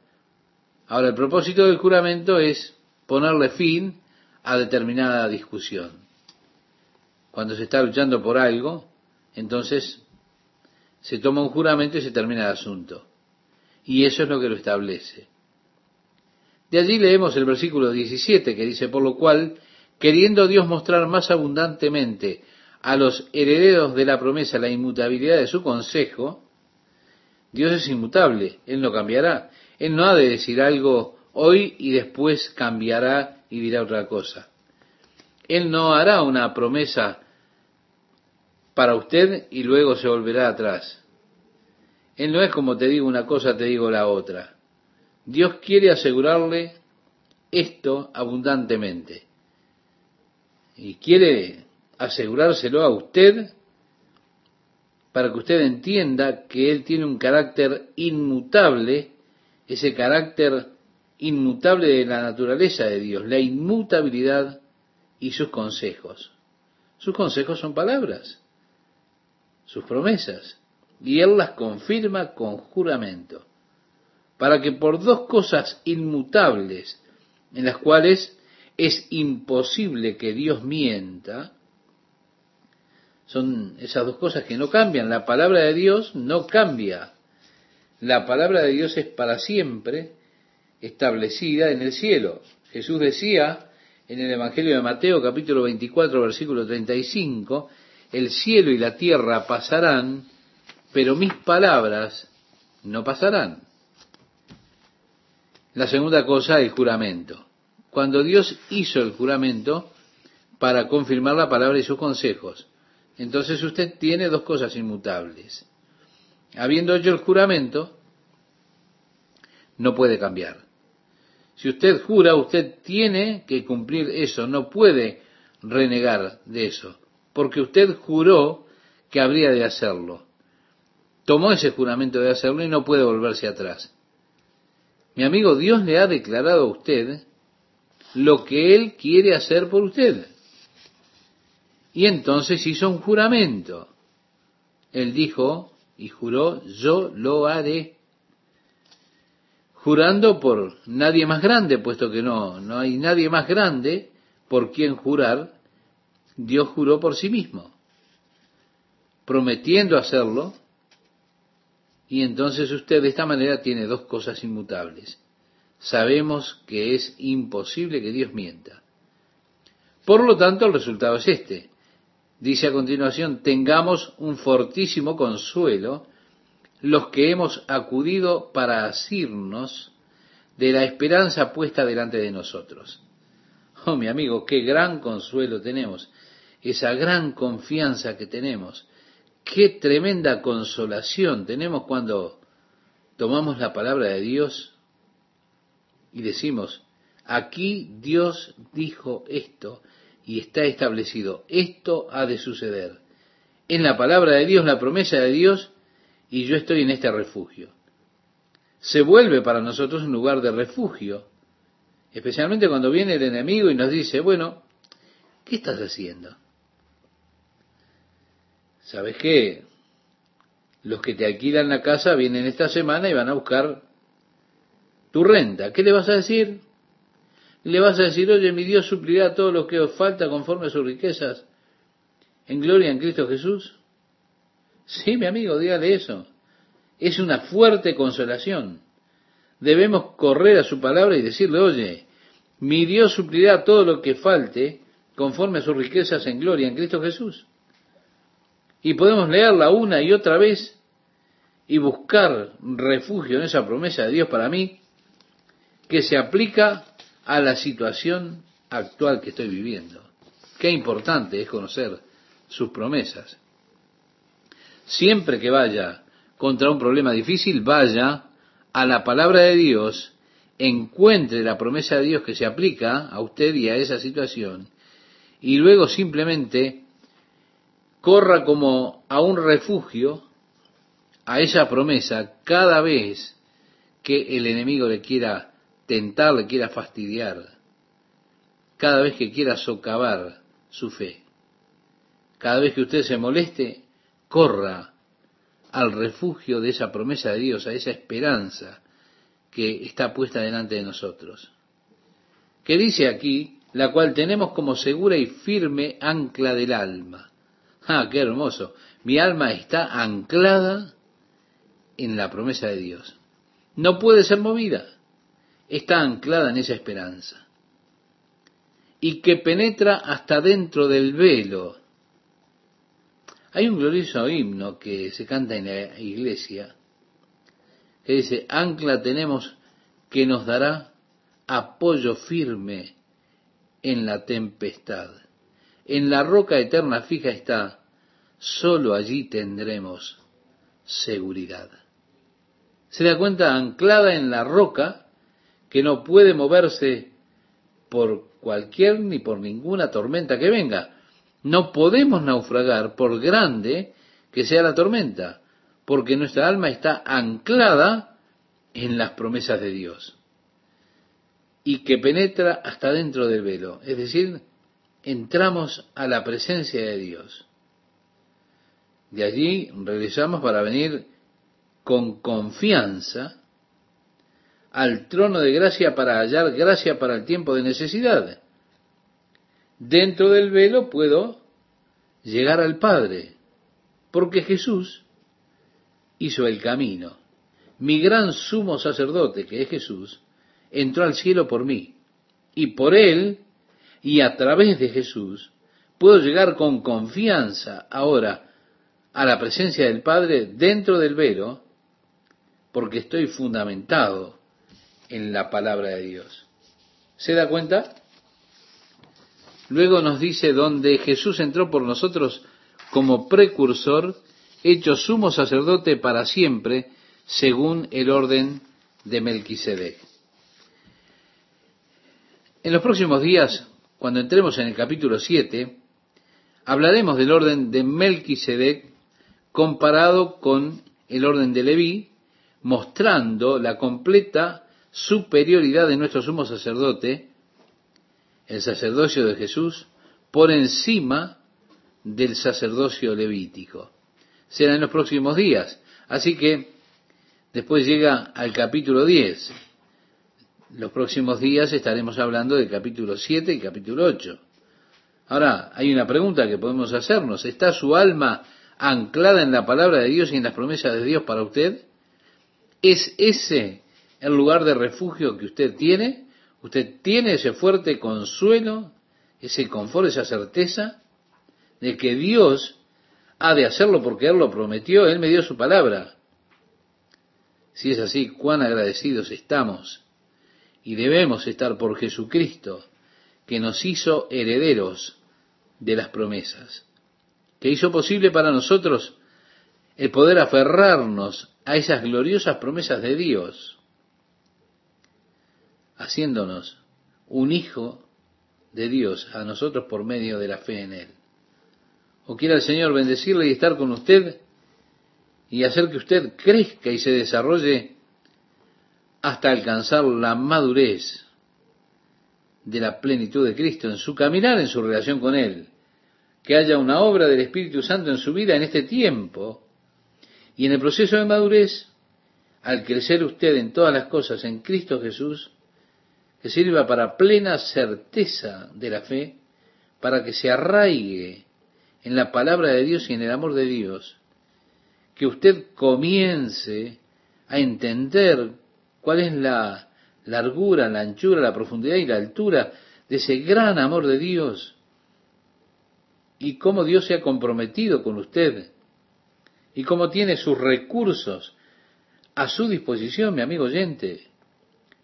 Ahora, el propósito del juramento es ponerle fin a determinada discusión. Cuando se está luchando por algo, entonces se toma un juramento y se termina el asunto. Y eso es lo que lo establece. De allí leemos el versículo 17 que dice, por lo cual, queriendo Dios mostrar más abundantemente a los herederos de la promesa la inmutabilidad de su consejo, Dios es inmutable, Él no cambiará. Él no ha de decir algo hoy y después cambiará y dirá otra cosa. Él no hará una promesa para usted y luego se volverá atrás. Él no es como te digo una cosa, te digo la otra. Dios quiere asegurarle esto abundantemente. Y quiere asegurárselo a usted para que usted entienda que Él tiene un carácter inmutable, ese carácter inmutable de la naturaleza de Dios, la inmutabilidad y sus consejos. Sus consejos son palabras, sus promesas, y Él las confirma con juramento, para que por dos cosas inmutables, en las cuales es imposible que Dios mienta, son esas dos cosas que no cambian. La palabra de Dios no cambia. La palabra de Dios es para siempre establecida en el cielo. Jesús decía en el Evangelio de Mateo capítulo 24 versículo 35, el cielo y la tierra pasarán, pero mis palabras no pasarán. La segunda cosa, el juramento. Cuando Dios hizo el juramento para confirmar la palabra y sus consejos, entonces usted tiene dos cosas inmutables. Habiendo hecho el juramento, no puede cambiar. Si usted jura, usted tiene que cumplir eso, no puede renegar de eso, porque usted juró que habría de hacerlo. Tomó ese juramento de hacerlo y no puede volverse atrás. Mi amigo, Dios le ha declarado a usted lo que Él quiere hacer por usted. Y entonces hizo un juramento. Él dijo y juró, yo lo haré jurando por nadie más grande, puesto que no, no hay nadie más grande por quien jurar, Dios juró por sí mismo, prometiendo hacerlo, y entonces usted de esta manera tiene dos cosas inmutables. Sabemos que es imposible que Dios mienta. Por lo tanto, el resultado es este. Dice a continuación, tengamos un fortísimo consuelo los que hemos acudido para asirnos de la esperanza puesta delante de nosotros. Oh, mi amigo, qué gran consuelo tenemos, esa gran confianza que tenemos, qué tremenda consolación tenemos cuando tomamos la palabra de Dios y decimos, aquí Dios dijo esto y está establecido, esto ha de suceder. En la palabra de Dios, la promesa de Dios, y yo estoy en este refugio. Se vuelve para nosotros un lugar de refugio, especialmente cuando viene el enemigo y nos dice, bueno, ¿qué estás haciendo? ¿Sabes qué? Los que te alquilan la casa vienen esta semana y van a buscar tu renta. ¿Qué le vas a decir? Le vas a decir, oye, mi Dios suplirá todo lo que os falta conforme a sus riquezas en gloria en Cristo Jesús. Sí, mi amigo, dígale eso. Es una fuerte consolación. Debemos correr a su palabra y decirle, oye, mi Dios suplirá todo lo que falte conforme a sus riquezas en gloria en Cristo Jesús. Y podemos leerla una y otra vez y buscar refugio en esa promesa de Dios para mí que se aplica a la situación actual que estoy viviendo. Qué importante es conocer sus promesas. Siempre que vaya contra un problema difícil, vaya a la palabra de Dios, encuentre la promesa de Dios que se aplica a usted y a esa situación, y luego simplemente corra como a un refugio a esa promesa cada vez que el enemigo le quiera tentar, le quiera fastidiar, cada vez que quiera socavar su fe. Cada vez que usted se moleste, corra al refugio de esa promesa de Dios, a esa esperanza que está puesta delante de nosotros. Que dice aquí, la cual tenemos como segura y firme ancla del alma. Ah, qué hermoso. Mi alma está anclada en la promesa de Dios. No puede ser movida. Está anclada en esa esperanza. Y que penetra hasta dentro del velo. Hay un glorioso himno que se canta en la iglesia que dice, ancla tenemos que nos dará apoyo firme en la tempestad. En la roca eterna fija está, solo allí tendremos seguridad. Se da cuenta, anclada en la roca, que no puede moverse por cualquier ni por ninguna tormenta que venga. No podemos naufragar por grande que sea la tormenta, porque nuestra alma está anclada en las promesas de Dios y que penetra hasta dentro del velo, es decir, entramos a la presencia de Dios. De allí regresamos para venir con confianza al trono de gracia para hallar gracia para el tiempo de necesidad. Dentro del velo puedo llegar al Padre, porque Jesús hizo el camino. Mi gran sumo sacerdote, que es Jesús, entró al cielo por mí. Y por él, y a través de Jesús, puedo llegar con confianza ahora a la presencia del Padre dentro del velo, porque estoy fundamentado en la palabra de Dios. ¿Se da cuenta? Luego nos dice donde Jesús entró por nosotros como precursor, hecho sumo sacerdote para siempre, según el orden de Melquisedec. En los próximos días, cuando entremos en el capítulo 7, hablaremos del orden de Melquisedec comparado con el orden de Leví, mostrando la completa superioridad de nuestro sumo sacerdote, el sacerdocio de Jesús, por encima del sacerdocio levítico. Será en los próximos días. Así que después llega al capítulo 10. Los próximos días estaremos hablando del capítulo 7 y capítulo 8. Ahora, hay una pregunta que podemos hacernos. ¿Está su alma anclada en la palabra de Dios y en las promesas de Dios para usted? ¿Es ese el lugar de refugio que usted tiene? ¿Usted tiene ese fuerte consuelo, ese confort, esa certeza de que Dios ha de hacerlo porque Él lo prometió, Él me dio su palabra? Si es así, cuán agradecidos estamos y debemos estar por Jesucristo, que nos hizo herederos de las promesas, que hizo posible para nosotros el poder aferrarnos a esas gloriosas promesas de Dios haciéndonos un hijo de Dios a nosotros por medio de la fe en Él. O quiera el Señor bendecirle y estar con usted y hacer que usted crezca y se desarrolle hasta alcanzar la madurez de la plenitud de Cristo en su caminar, en su relación con Él. Que haya una obra del Espíritu Santo en su vida en este tiempo y en el proceso de madurez, al crecer usted en todas las cosas en Cristo Jesús, que sirva para plena certeza de la fe, para que se arraigue en la palabra de Dios y en el amor de Dios, que usted comience a entender cuál es la largura, la anchura, la profundidad y la altura de ese gran amor de Dios y cómo Dios se ha comprometido con usted y cómo tiene sus recursos a su disposición, mi amigo oyente,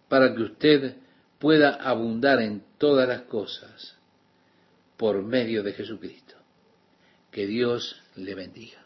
para que usted pueda abundar en todas las cosas por medio de Jesucristo. Que Dios le bendiga.